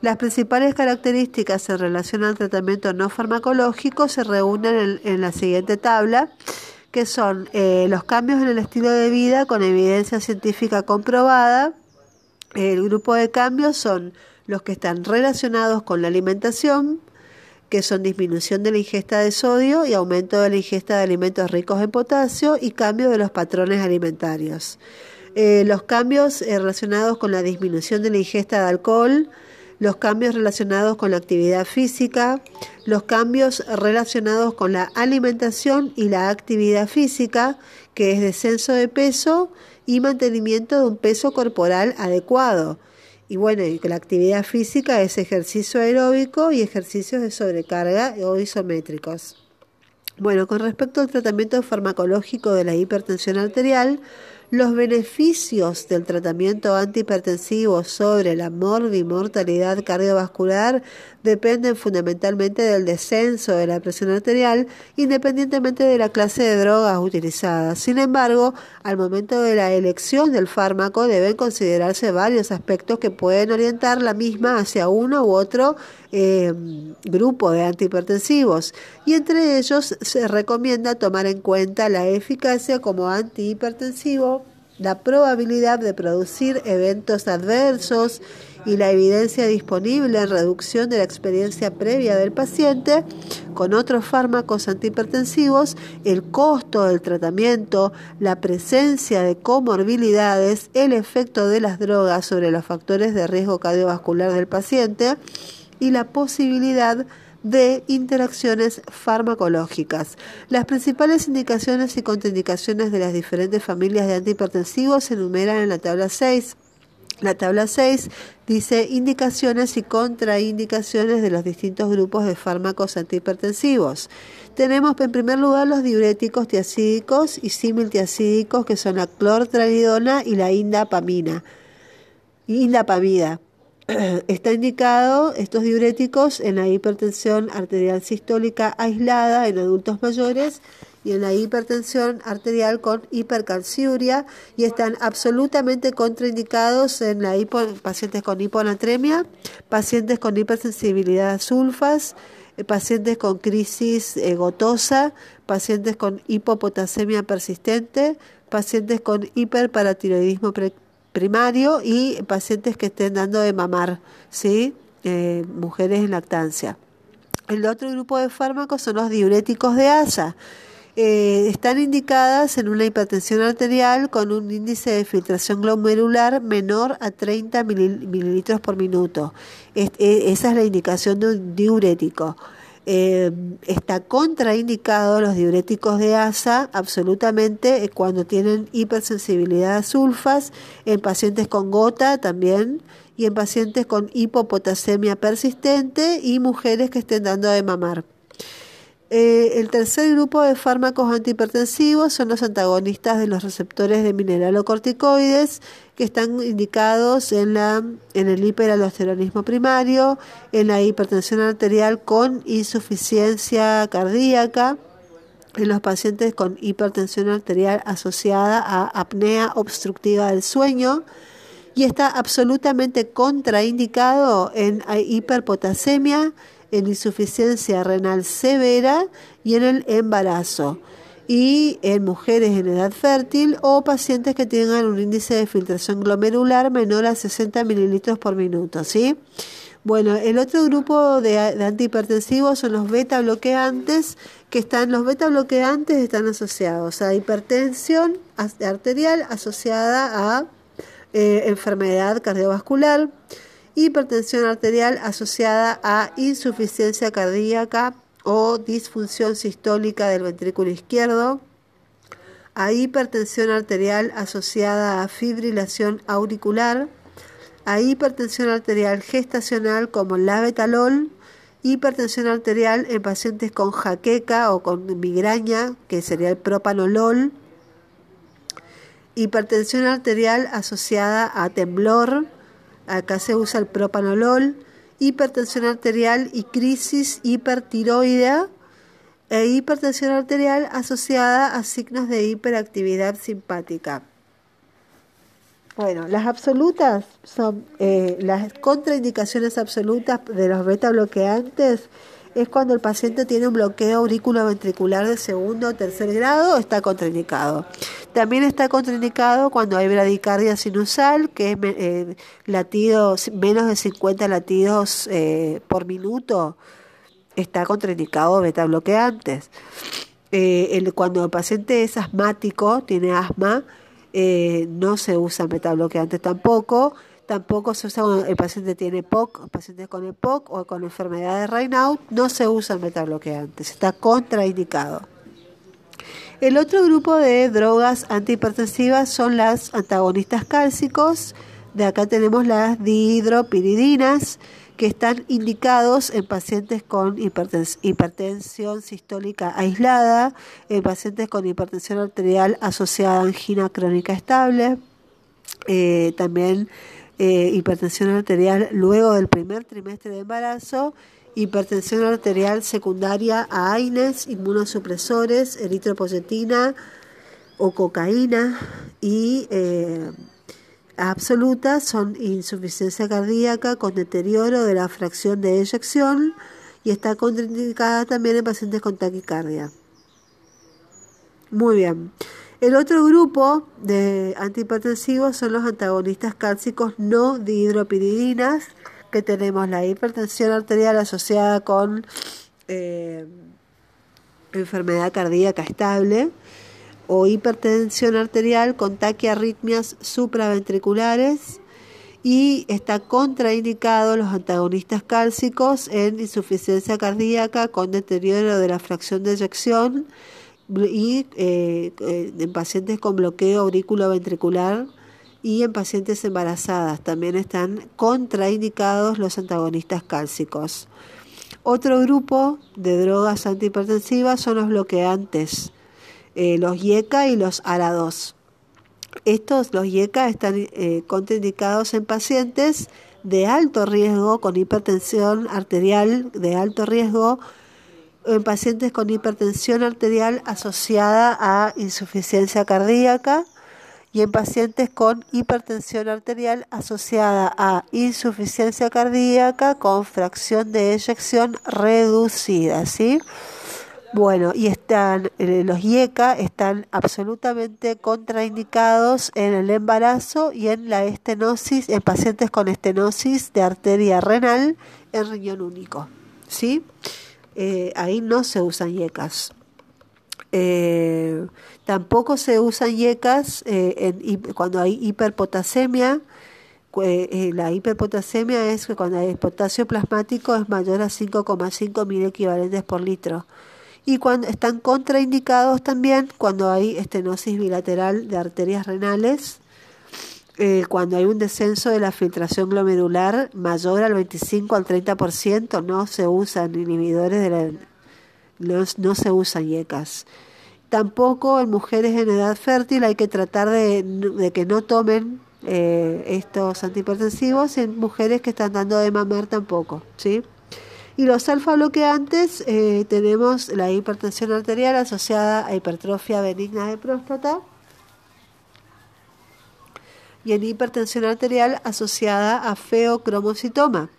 Las principales características en relación al tratamiento no farmacológico se reúnen en, la siguiente tabla, que son eh, los cambios en el estilo de vida con evidencia científica comprobada, el grupo de cambios son los que están relacionados con la alimentación, que son disminución de la ingesta de sodio y aumento de la ingesta de alimentos ricos en potasio y cambio de los patrones alimentarios. Eh, los cambios eh, relacionados con la disminución de la ingesta de alcohol, los cambios relacionados con la actividad física, los cambios relacionados con la alimentación y la actividad física, que es descenso de peso, y mantenimiento de un peso corporal adecuado. Y bueno, la actividad física es ejercicio aeróbico y ejercicios de sobrecarga o isométricos. Bueno, con respecto al tratamiento farmacológico de la hipertensión arterial, los beneficios del tratamiento antihipertensivo sobre la morbimortalidad cardiovascular dependen fundamentalmente del descenso de la presión arterial, independientemente de la clase de drogas utilizadas. Sin embargo, al momento de la elección del fármaco deben considerarse varios aspectos que pueden orientar la misma hacia uno u otro eh, grupo de antihipertensivos y entre ellos se recomienda tomar en cuenta la eficacia como antihipertensivo, la probabilidad de producir eventos adversos y la evidencia disponible en reducción de la experiencia previa del paciente con otros fármacos antihipertensivos, el costo del tratamiento, la presencia de comorbilidades, el efecto de las drogas sobre los factores de riesgo cardiovascular del paciente, y la posibilidad de interacciones farmacológicas. Las principales indicaciones y contraindicaciones de las diferentes familias de antihipertensivos se enumeran en la tabla 6. La tabla 6 dice indicaciones y contraindicaciones de los distintos grupos de fármacos antihipertensivos. Tenemos en primer lugar los diuréticos tiacídicos y similtiacídicos que son la clortranidona y la indapamina. Indapamida. Está indicado estos diuréticos en la hipertensión arterial sistólica aislada en adultos mayores y en la hipertensión arterial con hipercalciuria y están absolutamente contraindicados en la pacientes con hiponatremia, pacientes con hipersensibilidad a sulfas, eh, pacientes con crisis eh, gotosa, pacientes con hipopotasemia persistente, pacientes con hiperparatiroidismo primario y pacientes que estén dando de mamar, ¿sí? Eh, mujeres en lactancia. El otro grupo de fármacos son los diuréticos de asa. Eh, están indicadas en una hipertensión arterial con un índice de filtración glomerular menor a 30 mililitros por minuto. E, esa es la indicación de un diurético. Eh, está contraindicado los diuréticos de asa absolutamente eh, cuando tienen hipersensibilidad a sulfas, en pacientes con gota también y en pacientes con hipopotasemia persistente y mujeres que estén dando de mamar. Eh, el tercer grupo de fármacos antihipertensivos son los antagonistas de los receptores de mineralocorticoides que están indicados en, la, en el hiperaldosteronismo primario, en la hipertensión arterial con insuficiencia cardíaca, en los pacientes con hipertensión arterial asociada a apnea obstructiva del sueño y está absolutamente contraindicado en hiperpotasemia en insuficiencia renal severa y en el embarazo y en mujeres en edad fértil o pacientes que tengan un índice de filtración glomerular menor a 60 mililitros por minuto, ¿sí? Bueno, el otro grupo de, antihipertensivos son los beta bloqueantes, que están, los beta bloqueantes están asociados a hipertensión arterial asociada a eh, enfermedad cardiovascular, hipertensión arterial asociada a insuficiencia cardíaca o disfunción sistólica del ventrículo izquierdo, a hipertensión arterial asociada a fibrilación auricular, a hipertensión arterial gestacional como la betalol, hipertensión arterial en pacientes con jaqueca o con migraña, que sería el propanolol, hipertensión arterial asociada a temblor, Acá se usa el propanolol, hipertensión arterial y crisis hipertiroidea e hipertensión arterial asociada a signos de hiperactividad simpática. Bueno, las absolutas son eh, las contraindicaciones absolutas de los beta bloqueantes es cuando el paciente tiene un bloqueo auriculoventricular de segundo o tercer grado, está contraindicado. También está contraindicado cuando hay bradicardia sinusal, que es eh, latidos, menos de 50 latidos eh, por minuto, está contraindicado beta bloqueantes. Eh, cuando el paciente es asmático, tiene asma, no se usa beta bloqueantes tampoco Tampoco se usa cuando el paciente tiene POC, pacientes con EPOC o con enfermedad de Raynaud, no se usan metabloqueantes, está contraindicado. El otro grupo de drogas antihipertensivas son las antagonistas cálcicos. De acá tenemos las dihidropiridinas, que están indicados en pacientes con hipertensión sistólica aislada, en pacientes con hipertensión arterial asociada a angina crónica estable, eh, también eh, hipertensión arterial luego del primer trimestre de embarazo, hipertensión arterial secundaria a AINES, inmunosupresores, eritropoyetina o cocaína y eh, absoluta son insuficiencia cardíaca con deterioro de la fracción de eyección y está contraindicada también en pacientes con taquicardia. Muy bien. El otro grupo de antihipertensivos son los antagonistas cálcicos no dihidropiridinas, que tenemos la hipertensión arterial asociada con eh, enfermedad cardíaca estable o hipertensión arterial con taquiarritmias supraventriculares y está contraindicado los antagonistas cálcicos en insuficiencia cardíaca con deterioro de la fracción de eyección y eh, eh, en pacientes con bloqueo auriculoventricular y en pacientes embarazadas. También están contraindicados los antagonistas cálcicos. Otro grupo de drogas antihipertensivas son los bloqueantes, eh, los IECA y los ARA2. Estos, los IECA, están contraindicados en pacientes de alto riesgo con hipertensión arterial de alto riesgo en pacientes con hipertensión arterial asociada a insuficiencia cardíaca y en pacientes con hipertensión arterial asociada a insuficiencia cardíaca con fracción de eyección reducida, ¿sí? Bueno, y están eh, los IECA están absolutamente contraindicados en el embarazo y en la estenosis en pacientes con estenosis de arteria renal en riñón único, ¿sí? Eh, ahí no se usan yecas. Eh, tampoco se usan yecas eh, cuando hay hiperpotasemia. la hiperpotasemia es que cuando el potasio plasmático es mayor a 5,5 mil equivalentes por litro. Y cuando están contraindicados también cuando hay estenosis bilateral de arterias renales eh, cuando hay un descenso de la filtración glomerular mayor al 25 al 30%, no se usan inhibidores de la, no, se usan yecas. Tampoco en mujeres en edad fértil hay que tratar de, que no tomen eh, estos antihipertensivos en mujeres que están dando de mamar tampoco, ¿sí? Y los alfa bloqueantes eh, tenemos la hipertensión arterial asociada a hipertrofia benigna de próstata y en hipertensión arterial asociada a feocromocitoma.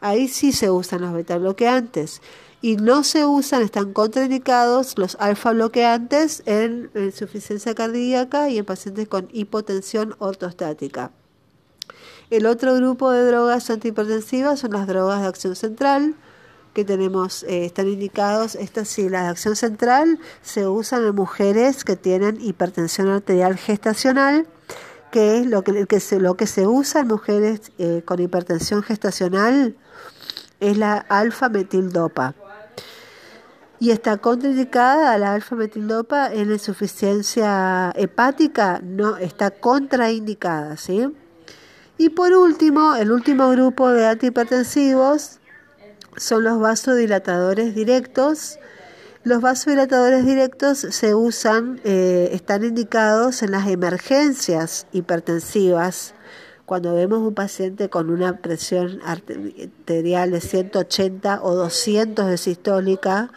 Ahí sí se usan los beta bloqueantes y no se usan, están contraindicados los alfa bloqueantes en insuficiencia cardíaca y en pacientes con hipotensión ortostática. El otro grupo de drogas antihipertensivas son las drogas de acción central, que tenemos, eh, están indicados, estas sí, las de acción central se usan en mujeres que tienen hipertensión arterial gestacional que es lo que, se, lo que se usa en mujeres eh, con hipertensión gestacional, es la alfa-metildopa. Y está contraindicada la alfa-metildopa en insuficiencia hepática, no, está contraindicada, ¿sí? Y por último, el último grupo de antihipertensivos son los vasodilatadores directos, los vasodilatadores directos se usan, eh, están indicados en las emergencias hipertensivas, cuando vemos un paciente con una presión arterial de 180 o 200 de sistólica,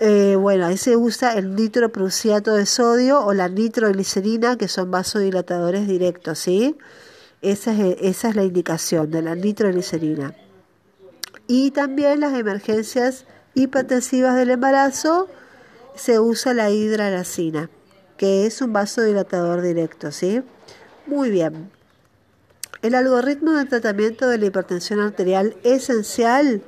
eh, bueno, ahí se usa el nitroprusiato de sodio o la nitroglicerina, que son vasodilatadores directos, ¿sí? Esa es, esa es la indicación de la nitroglicerina. Y también las emergencias hipertensivas del embarazo se usa la hidralacina, que es un vasodilatador directo, ¿sí? Muy bien. El algoritmo de tratamiento de la hipertensión arterial esencial.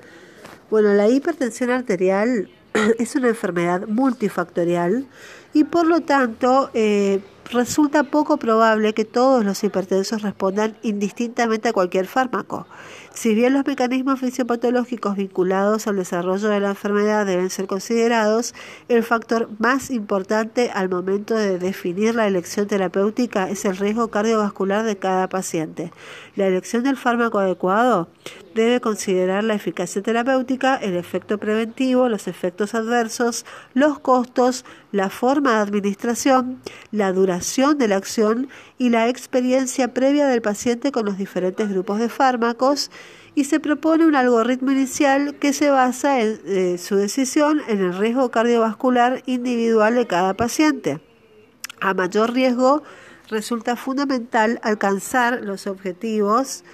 Bueno, la hipertensión arterial es una enfermedad multifactorial y por lo tanto eh, resulta poco probable que todos los hipertensos respondan indistintamente a cualquier fármaco. Si bien los mecanismos fisiopatológicos vinculados al desarrollo de la enfermedad deben ser considerados, el factor más importante al momento de definir la elección terapéutica es el riesgo cardiovascular de cada paciente. La elección del fármaco adecuado debe considerar la eficacia terapéutica, el efecto preventivo, los efectos adversos, los costos, la forma de administración, la duración de la acción y la experiencia previa del paciente con los diferentes grupos de fármacos y se propone un algoritmo inicial que se basa en eh, su decisión en el riesgo cardiovascular individual de cada paciente. A mayor riesgo, resulta fundamental alcanzar los objetivos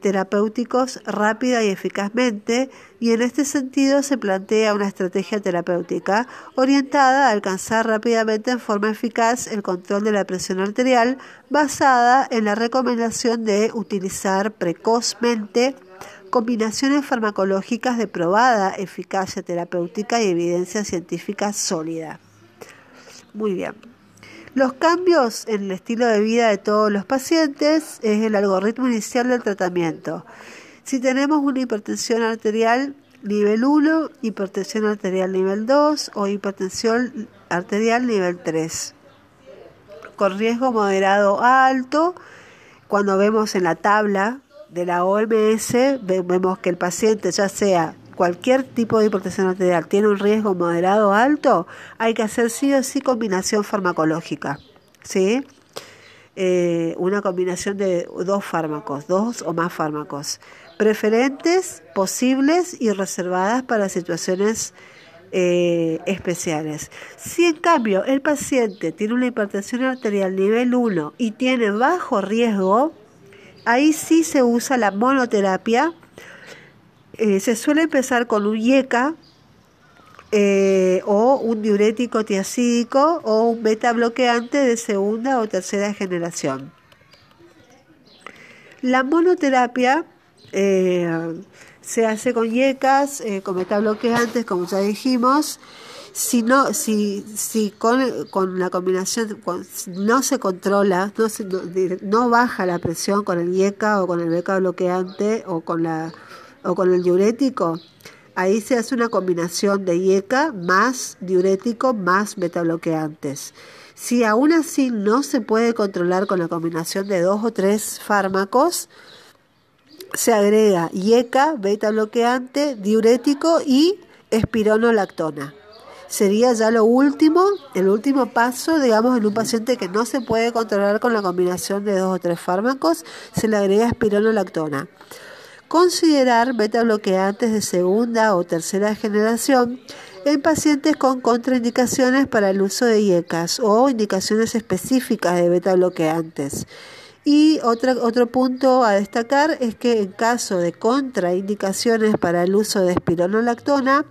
terapéuticos rápida y eficazmente y en este sentido se plantea una estrategia terapéutica orientada a alcanzar rápidamente en forma eficaz el control de la presión arterial basada en la recomendación de utilizar precozmente combinaciones farmacológicas de probada eficacia terapéutica y evidencia científica sólida. Muy bien. Los cambios en el estilo de vida de todos los pacientes es el algoritmo inicial del tratamiento. Si tenemos una hipertensión arterial nivel 1, hipertensión arterial nivel 2 o hipertensión arterial nivel 3, con riesgo moderado a alto, cuando vemos en la tabla de la OMS, vemos que el paciente ya sea cualquier tipo de hipertensión arterial tiene un riesgo moderado o alto, hay que hacer sí o sí combinación farmacológica. ¿sí? Eh, una combinación de dos fármacos, dos o más fármacos, preferentes, posibles y reservadas para situaciones eh, especiales. Si en cambio el paciente tiene una hipertensión arterial nivel 1 y tiene bajo riesgo, ahí sí se usa la monoterapia eh, se suele empezar con un IECA eh, o un diurético tiacídico o un beta bloqueante de segunda o tercera generación. La monoterapia eh, se hace con IECAS, con beta bloqueantes, como ya dijimos. Si, no, si, si con, la combinación no se controla, no, baja la presión con el IECA o con el beta bloqueante o con la o con el diurético, ahí se hace una combinación de IECA más diurético más betabloqueantes. Si aún así no se puede controlar con la combinación de dos o tres fármacos, se agrega IECA, beta bloqueante, diurético y espironolactona. Sería ya lo último, el último paso, digamos, en un paciente que no se puede controlar con la combinación de dos o tres fármacos, se le agrega espironolactona. Considerar betabloqueantes de segunda o tercera generación en pacientes con contraindicaciones para el uso de IECAS o indicaciones específicas de betabloqueantes. Y otro punto a destacar es que en caso de contraindicaciones para el uso de espironolactona,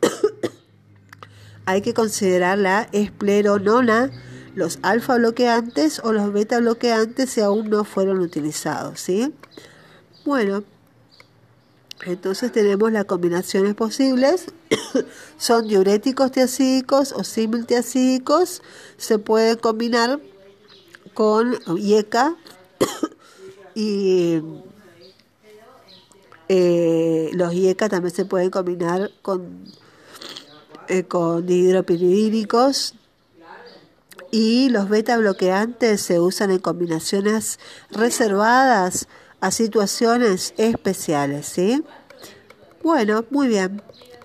hay que considerar la espleronona, los alfa bloqueantes o los beta bloqueantes si aún no fueron utilizados. ¿sí? Bueno, entonces tenemos las combinaciones posibles, son diuréticos tiacídicos o similtiacídicos, se pueden combinar con IECA y eh, los IECA también se pueden combinar con, eh, con hidropiridínicos y los beta bloqueantes se usan en combinaciones reservadas a situaciones especiales, ¿sí? Bueno, muy bien.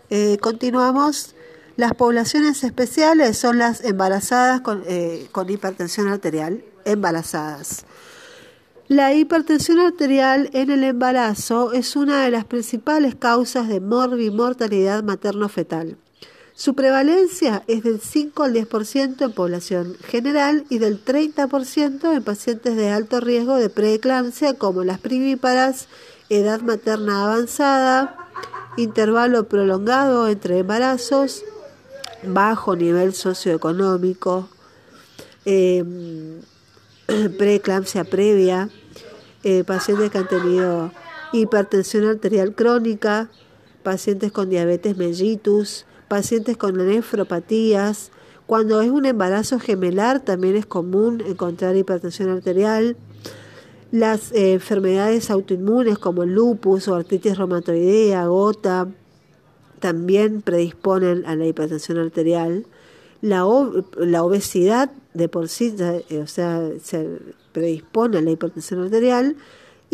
Eh, continuamos. Las poblaciones especiales son las embarazadas con, eh, con hipertensión arterial, embarazadas. La hipertensión arterial en el embarazo es una de las principales causas de morbimortalidad materno-fetal. Su prevalencia es del 5 al 10% en población general y del 30% en pacientes de alto riesgo de preeclampsia como las primíparas, edad materna avanzada, intervalo prolongado entre embarazos, bajo nivel socioeconómico, eh, preeclampsia previa, eh, pacientes que han tenido hipertensión arterial crónica, pacientes con diabetes mellitus, pacientes con nefropatías. Cuando es un embarazo gemelar también es común encontrar hipertensión arterial. Las eh, enfermedades autoinmunes como el lupus o artritis reumatoidea, gota, también predisponen a la hipertensión arterial. La, obesidad de por sí, eh, o sea, se predispone a la hipertensión arterial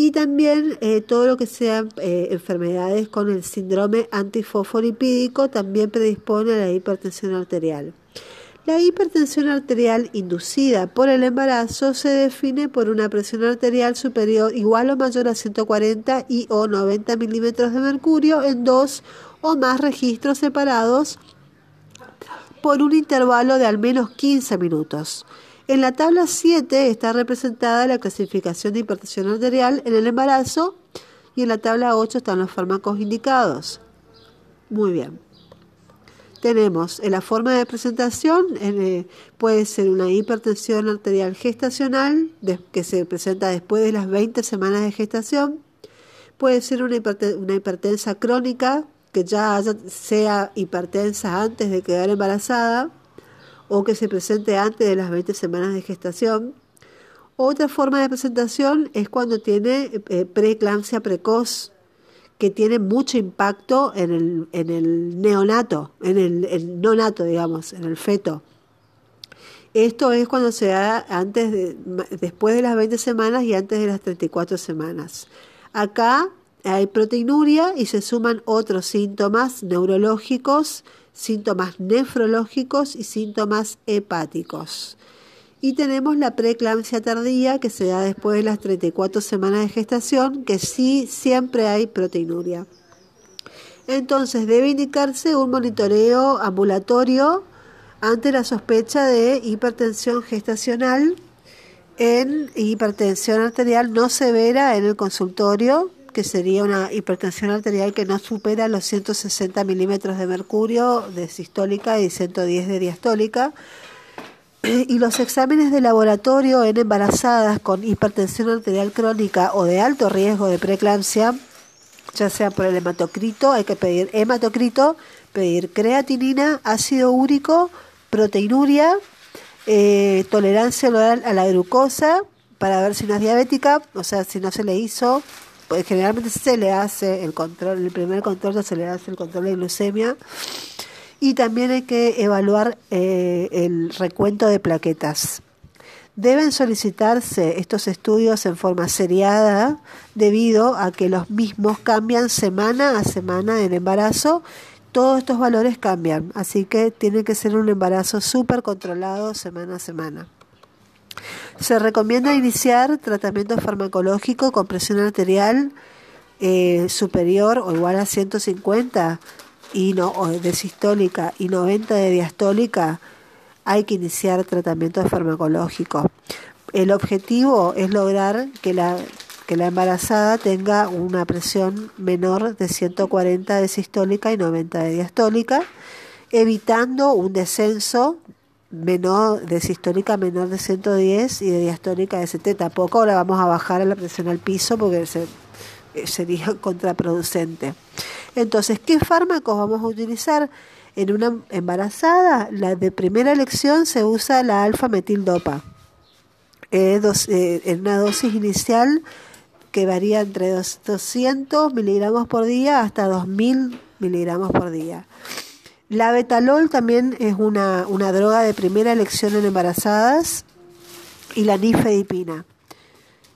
y también eh, todo lo que sean eh, enfermedades con el síndrome antifosfolipídico también predispone a la hipertensión arterial. La hipertensión arterial inducida por el embarazo se define por una presión arterial superior igual o mayor a 140 y o 90 milímetros de mercurio en dos o más registros separados por un intervalo de al menos 15 minutos. En la tabla 7 está representada la clasificación de hipertensión arterial en el embarazo y en la tabla 8 están los fármacos indicados. Muy bien. Tenemos en la forma de presentación, eh, puede ser una hipertensión arterial gestacional que se presenta después de las 20 semanas de gestación, puede ser una, una hipertensa crónica que ya sea hipertensa antes de quedar embarazada, o que se presente antes de las 20 semanas de gestación. Otra forma de presentación es cuando tiene eh, preeclampsia precoz, que tiene mucho impacto en el, en el neonato, en el, nonato, digamos, en el feto. Esto es cuando se da antes de, después de las 20 semanas y antes de las 34 semanas. Acá hay proteinuria y se suman otros síntomas neurológicos síntomas nefrológicos y síntomas hepáticos. Y tenemos la preeclampsia tardía que se da después de las 34 semanas de gestación, que sí siempre hay proteinuria. Entonces debe indicarse un monitoreo ambulatorio ante la sospecha de hipertensión gestacional en hipertensión arterial no severa en el consultorio que sería una hipertensión arterial que no supera los 160 milímetros de mercurio de sistólica y 110 de diastólica. Y los exámenes de laboratorio en embarazadas con hipertensión arterial crónica o de alto riesgo de preeclampsia, ya sea por el hematocrito, hay que pedir hematocrito, pedir creatinina, ácido úrico, proteinuria, eh, tolerancia oral a la glucosa para ver si no es diabética, o sea, si no se le hizo pues generalmente se le hace el control, el primer control se le hace el control de glucemia y también hay que evaluar eh, el recuento de plaquetas. Deben solicitarse estos estudios en forma seriada debido a que los mismos cambian semana a semana del embarazo. Todos estos valores cambian, así que tiene que ser un embarazo súper controlado semana a semana. Se recomienda iniciar tratamiento farmacológico con presión arterial eh, superior o igual a 150 y no, de sistólica y 90 de diastólica. Hay que iniciar tratamiento farmacológico. El objetivo es lograr que la, que la embarazada tenga una presión menor de 140 de sistólica y 90 de diastólica, evitando un descenso menor de sistólica menor de 110 y de diastólica de 70. Tampoco ahora vamos a bajar a la presión al piso porque eh, sería contraproducente. Entonces, ¿qué fármacos vamos a utilizar? En una embarazada, la de primera elección se usa la alfa-metildopa. Eh, eh, en una dosis inicial que varía entre 200 miligramos por día hasta 2000 miligramos por día. La betalol también es una, una droga de primera elección en embarazadas y la nifedipina.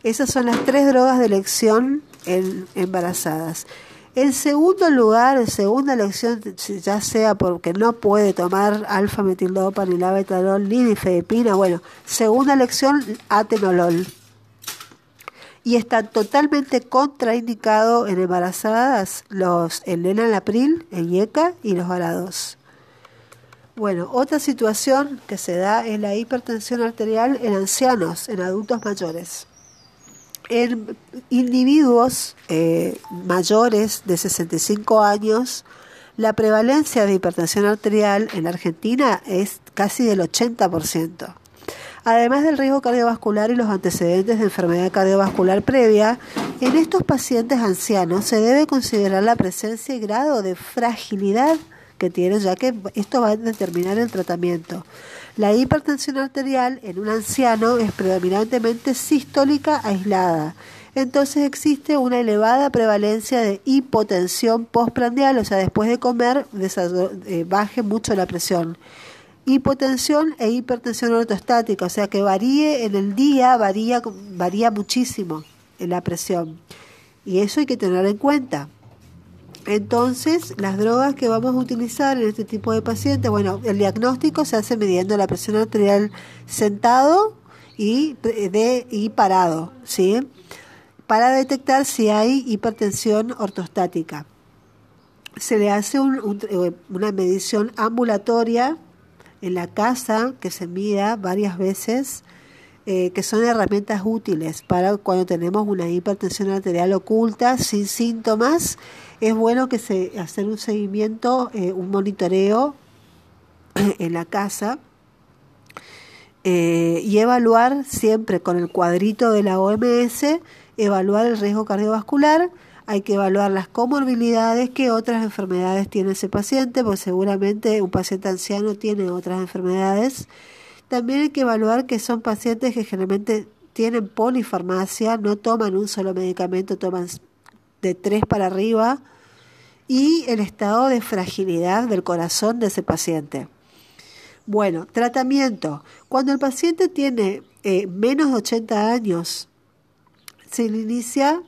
Esas son las tres drogas de elección en embarazadas. En segundo lugar, en segunda elección, ya sea porque no puede tomar alfa-metildopa, ni la betalol, ni nifedipina, bueno, segunda elección, atenolol. Y está totalmente contraindicado en embarazadas los el enalapril, el IECA y los arados. Bueno, otra situación que se da es la hipertensión arterial en ancianos, en adultos mayores. En individuos eh, mayores de 65 años, la prevalencia de hipertensión arterial en Argentina es casi del 80%. Además del riesgo cardiovascular y los antecedentes de enfermedad cardiovascular previa, en estos pacientes ancianos se debe considerar la presencia y grado de fragilidad que tienen, ya que esto va a determinar el tratamiento. La hipertensión arterial en un anciano es predominantemente sistólica aislada. Entonces existe una elevada prevalencia de hipotensión postprandial, o sea, después de comer eh, baje mucho la presión hipotensión e hipertensión ortostática, o sea que varíe en el día, varía, varía muchísimo en la presión. Y eso hay que tener en cuenta. Entonces, las drogas que vamos a utilizar en este tipo de pacientes, bueno, el diagnóstico se hace midiendo la presión arterial sentado y, de, y parado, ¿sí? Para detectar si hay hipertensión ortostática. Se le hace eh, una medición ambulatoria en la casa que se mida varias veces, eh, que son herramientas útiles para cuando tenemos una hipertensión arterial oculta sin síntomas. Es bueno que se hacer un seguimiento, eh, un monitoreo en la casa eh, y evaluar siempre con el cuadrito de la OMS, evaluar el riesgo cardiovascular hay que evaluar las comorbilidades que otras enfermedades tiene ese paciente, porque seguramente un paciente anciano tiene otras enfermedades. También hay que evaluar que son pacientes que generalmente tienen polifarmacia, no toman un solo medicamento, toman de tres para arriba, y el estado de fragilidad del corazón de ese paciente. Bueno, tratamiento. Cuando el paciente tiene eh, menos de 80 años, se le inicia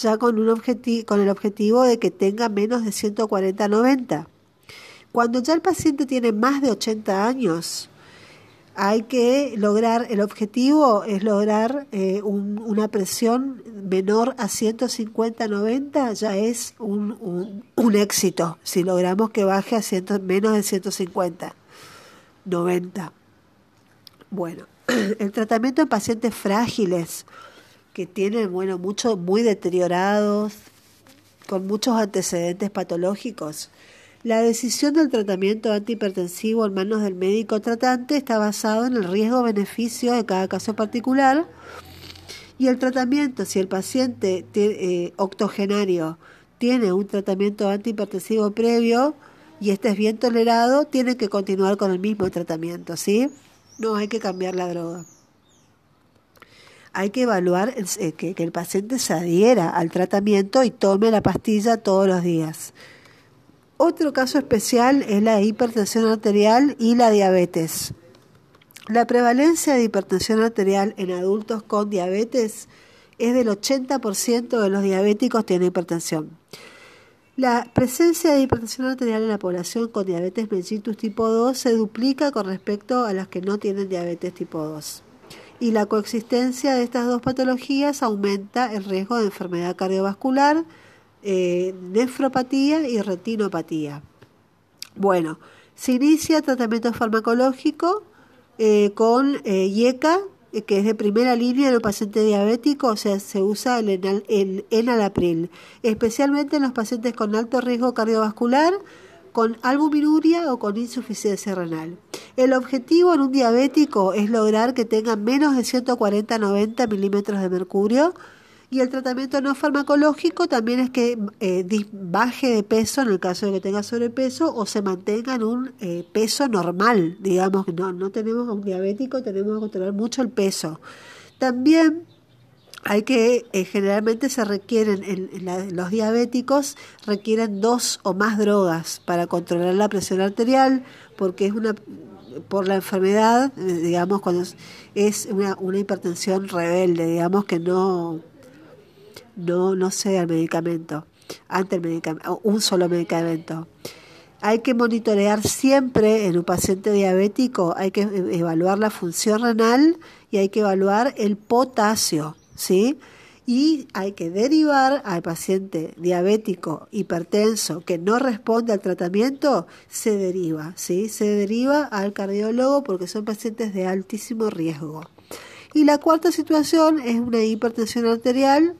ya con, un objetivo, con el objetivo de que tenga menos de 140-90. Cuando ya el paciente tiene más de 80 años, hay que lograr, el objetivo es lograr eh, una presión menor a 150-90, ya es un, éxito, si logramos que baje a menos de 150, 90. Bueno, el tratamiento en pacientes frágiles, que tienen, bueno, mucho, muy deteriorados, con muchos antecedentes patológicos. La decisión del tratamiento antihipertensivo en manos del médico tratante está basado en el riesgo-beneficio de cada caso particular y el tratamiento, si el paciente eh, octogenario tiene un tratamiento antihipertensivo previo y este es bien tolerado, tiene que continuar con el mismo tratamiento, ¿sí? No hay que cambiar la droga hay que evaluar eh, que, el paciente se adhiera al tratamiento y tome la pastilla todos los días. Otro caso especial es la hipertensión arterial y la diabetes. La prevalencia de hipertensión arterial en adultos con diabetes es del 80% de los diabéticos tienen hipertensión. La presencia de hipertensión arterial en la población con diabetes mellitus tipo 2 se duplica con respecto a las que no tienen diabetes tipo 2 y la coexistencia de estas dos patologías aumenta el riesgo de enfermedad cardiovascular, eh, nefropatía y retinopatía. Bueno, se inicia tratamiento farmacológico eh, con eh, IECA, que es de primera línea en los pacientes diabéticos, o sea, se usa el, el enalapril, especialmente en los pacientes con alto riesgo cardiovascular, con albuminuria o con insuficiencia renal. El objetivo en un diabético es lograr que tenga menos de 140-90 milímetros de mercurio y el tratamiento no farmacológico también es que eh, baje de peso en el caso de que tenga sobrepeso o se mantenga en un eh, peso normal. Digamos no, no tenemos a un diabético, tenemos que controlar mucho el peso. También hay que eh, generalmente se requieren en, los diabéticos requieren dos o más drogas para controlar la presión arterial porque es una por la enfermedad eh, digamos cuando es una, una hipertensión rebelde digamos que no no no sea el medicamento ante el medicamento un solo medicamento. Hay que monitorear siempre en un paciente diabético hay que eh, evaluar la función renal y hay que evaluar el potasio ¿sí? y hay que derivar al paciente diabético hipertenso que no responde al tratamiento, se deriva, ¿sí? Se deriva al cardiólogo porque son pacientes de altísimo riesgo. Y la cuarta situación es una hipertensión arterial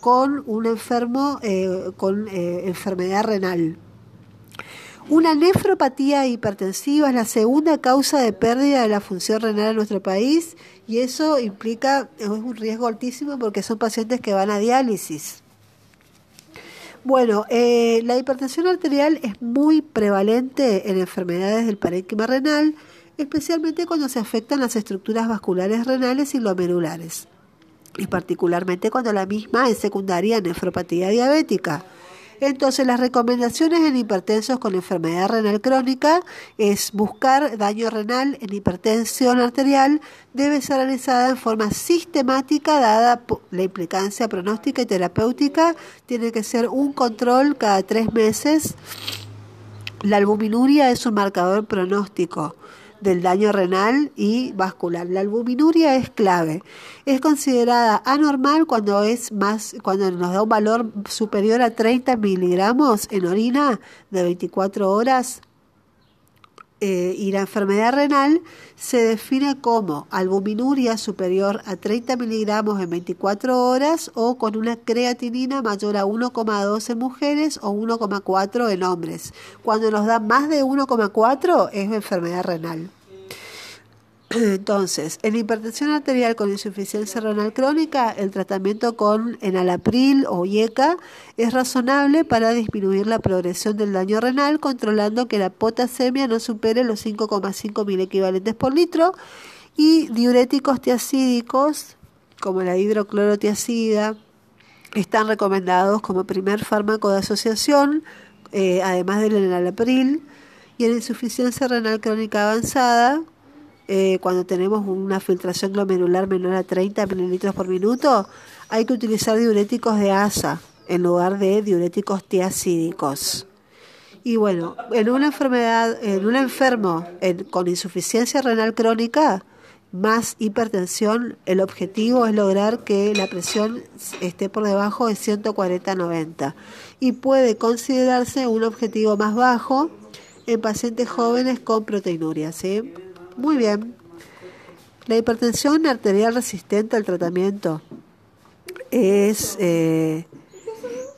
con un enfermo eh, con eh, enfermedad renal. Una nefropatía hipertensiva es la segunda causa de pérdida de la función renal en nuestro país y eso implica es un riesgo altísimo porque son pacientes que van a diálisis. Bueno, eh, la hipertensión arterial es muy prevalente en enfermedades del parénquima renal, especialmente cuando se afectan las estructuras vasculares renales y glomerulares, y particularmente cuando la misma es secundaria en nefropatía diabética. Entonces, las recomendaciones en hipertensos con enfermedad renal crónica es buscar daño renal en hipertensión arterial, debe ser realizada en forma sistemática dada la implicancia pronóstica y terapéutica, tiene que ser un control cada tres meses. La albuminuria es un marcador pronóstico del daño renal y vascular. La albuminuria es clave. Es considerada anormal cuando es más, cuando nos da un valor superior a 30 miligramos en orina de 24 horas. Eh, y la enfermedad renal se define como albuminuria superior a 30 miligramos en 24 horas o con una creatinina mayor a 1,2 en mujeres o 1,4 en hombres. Cuando nos da más de 1,4 es enfermedad renal. Entonces, en hipertensión arterial con insuficiencia renal crónica, el tratamiento con enalapril o IECA es razonable para disminuir la progresión del daño renal, controlando que la potasemia no supere los 5,5 mil equivalentes por litro, y diuréticos tiacídicos, como la hidroclorotiacida, están recomendados como primer fármaco de asociación, eh, además del enalapril, y en insuficiencia renal crónica avanzada, eh, cuando tenemos una filtración glomerular menor a 30 mililitros por minuto, hay que utilizar diuréticos de asa en lugar de diuréticos tiacídicos. Y bueno, en una enfermedad, en un enfermo con insuficiencia renal crónica más hipertensión, el objetivo es lograr que la presión esté por debajo de 140-90 y puede considerarse un objetivo más bajo en pacientes jóvenes con proteinuria, ¿sí? Muy bien. La hipertensión arterial resistente al tratamiento es, eh,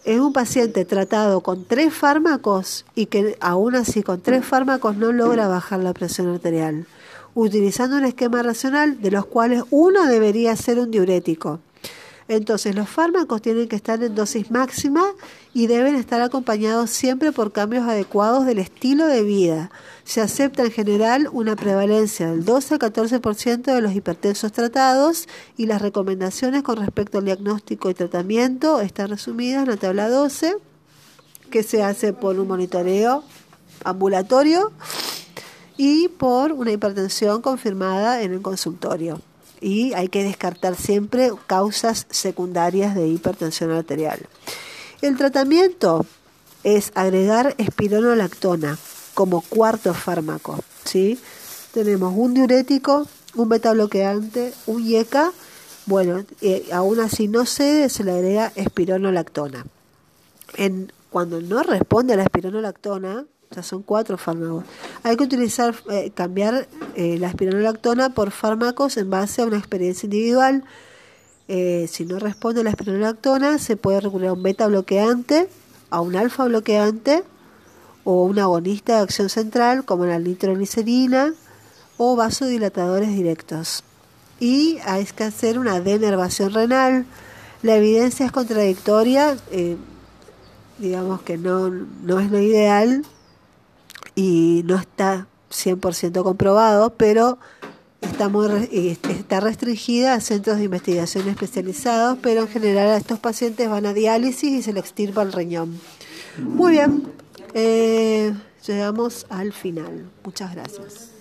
es un paciente tratado con tres fármacos y que aún así con tres fármacos no logra bajar la presión arterial, utilizando un esquema racional de los cuales uno debería ser un diurético. Entonces, los fármacos tienen que estar en dosis máxima y deben estar acompañados siempre por cambios adecuados del estilo de vida. Se acepta en general una prevalencia del 12 al 14% de los hipertensos tratados y las recomendaciones con respecto al diagnóstico y tratamiento están resumidas en la tabla 12, que se hace por un monitoreo ambulatorio y por una hipertensión confirmada en el consultorio y hay que descartar siempre causas secundarias de hipertensión arterial. El tratamiento es agregar espironolactona como cuarto fármaco. ¿sí? Tenemos un diurético, un beta bloqueante, un IECA. Bueno, eh, aún así no cede, se le agrega espironolactona. Cuando no responde a la espironolactona, o son cuatro fármacos. Hay que utilizar, eh, cambiar eh, la espironolactona por fármacos en base a una experiencia individual. Eh, si no responde la espironolactona, se puede recurrir a un beta bloqueante, a un alfa bloqueante o un agonista de acción central como la nitroglicerina o vasodilatadores directos. Y hay que hacer una denervación renal. La evidencia es contradictoria, digamos que no, no es lo ideal, y no está 100% comprobado, pero está, está restringida a centros de investigación especializados, pero en general a estos pacientes van a diálisis y se le extirpa el riñón. Muy bien, eh, llegamos al final. Muchas gracias.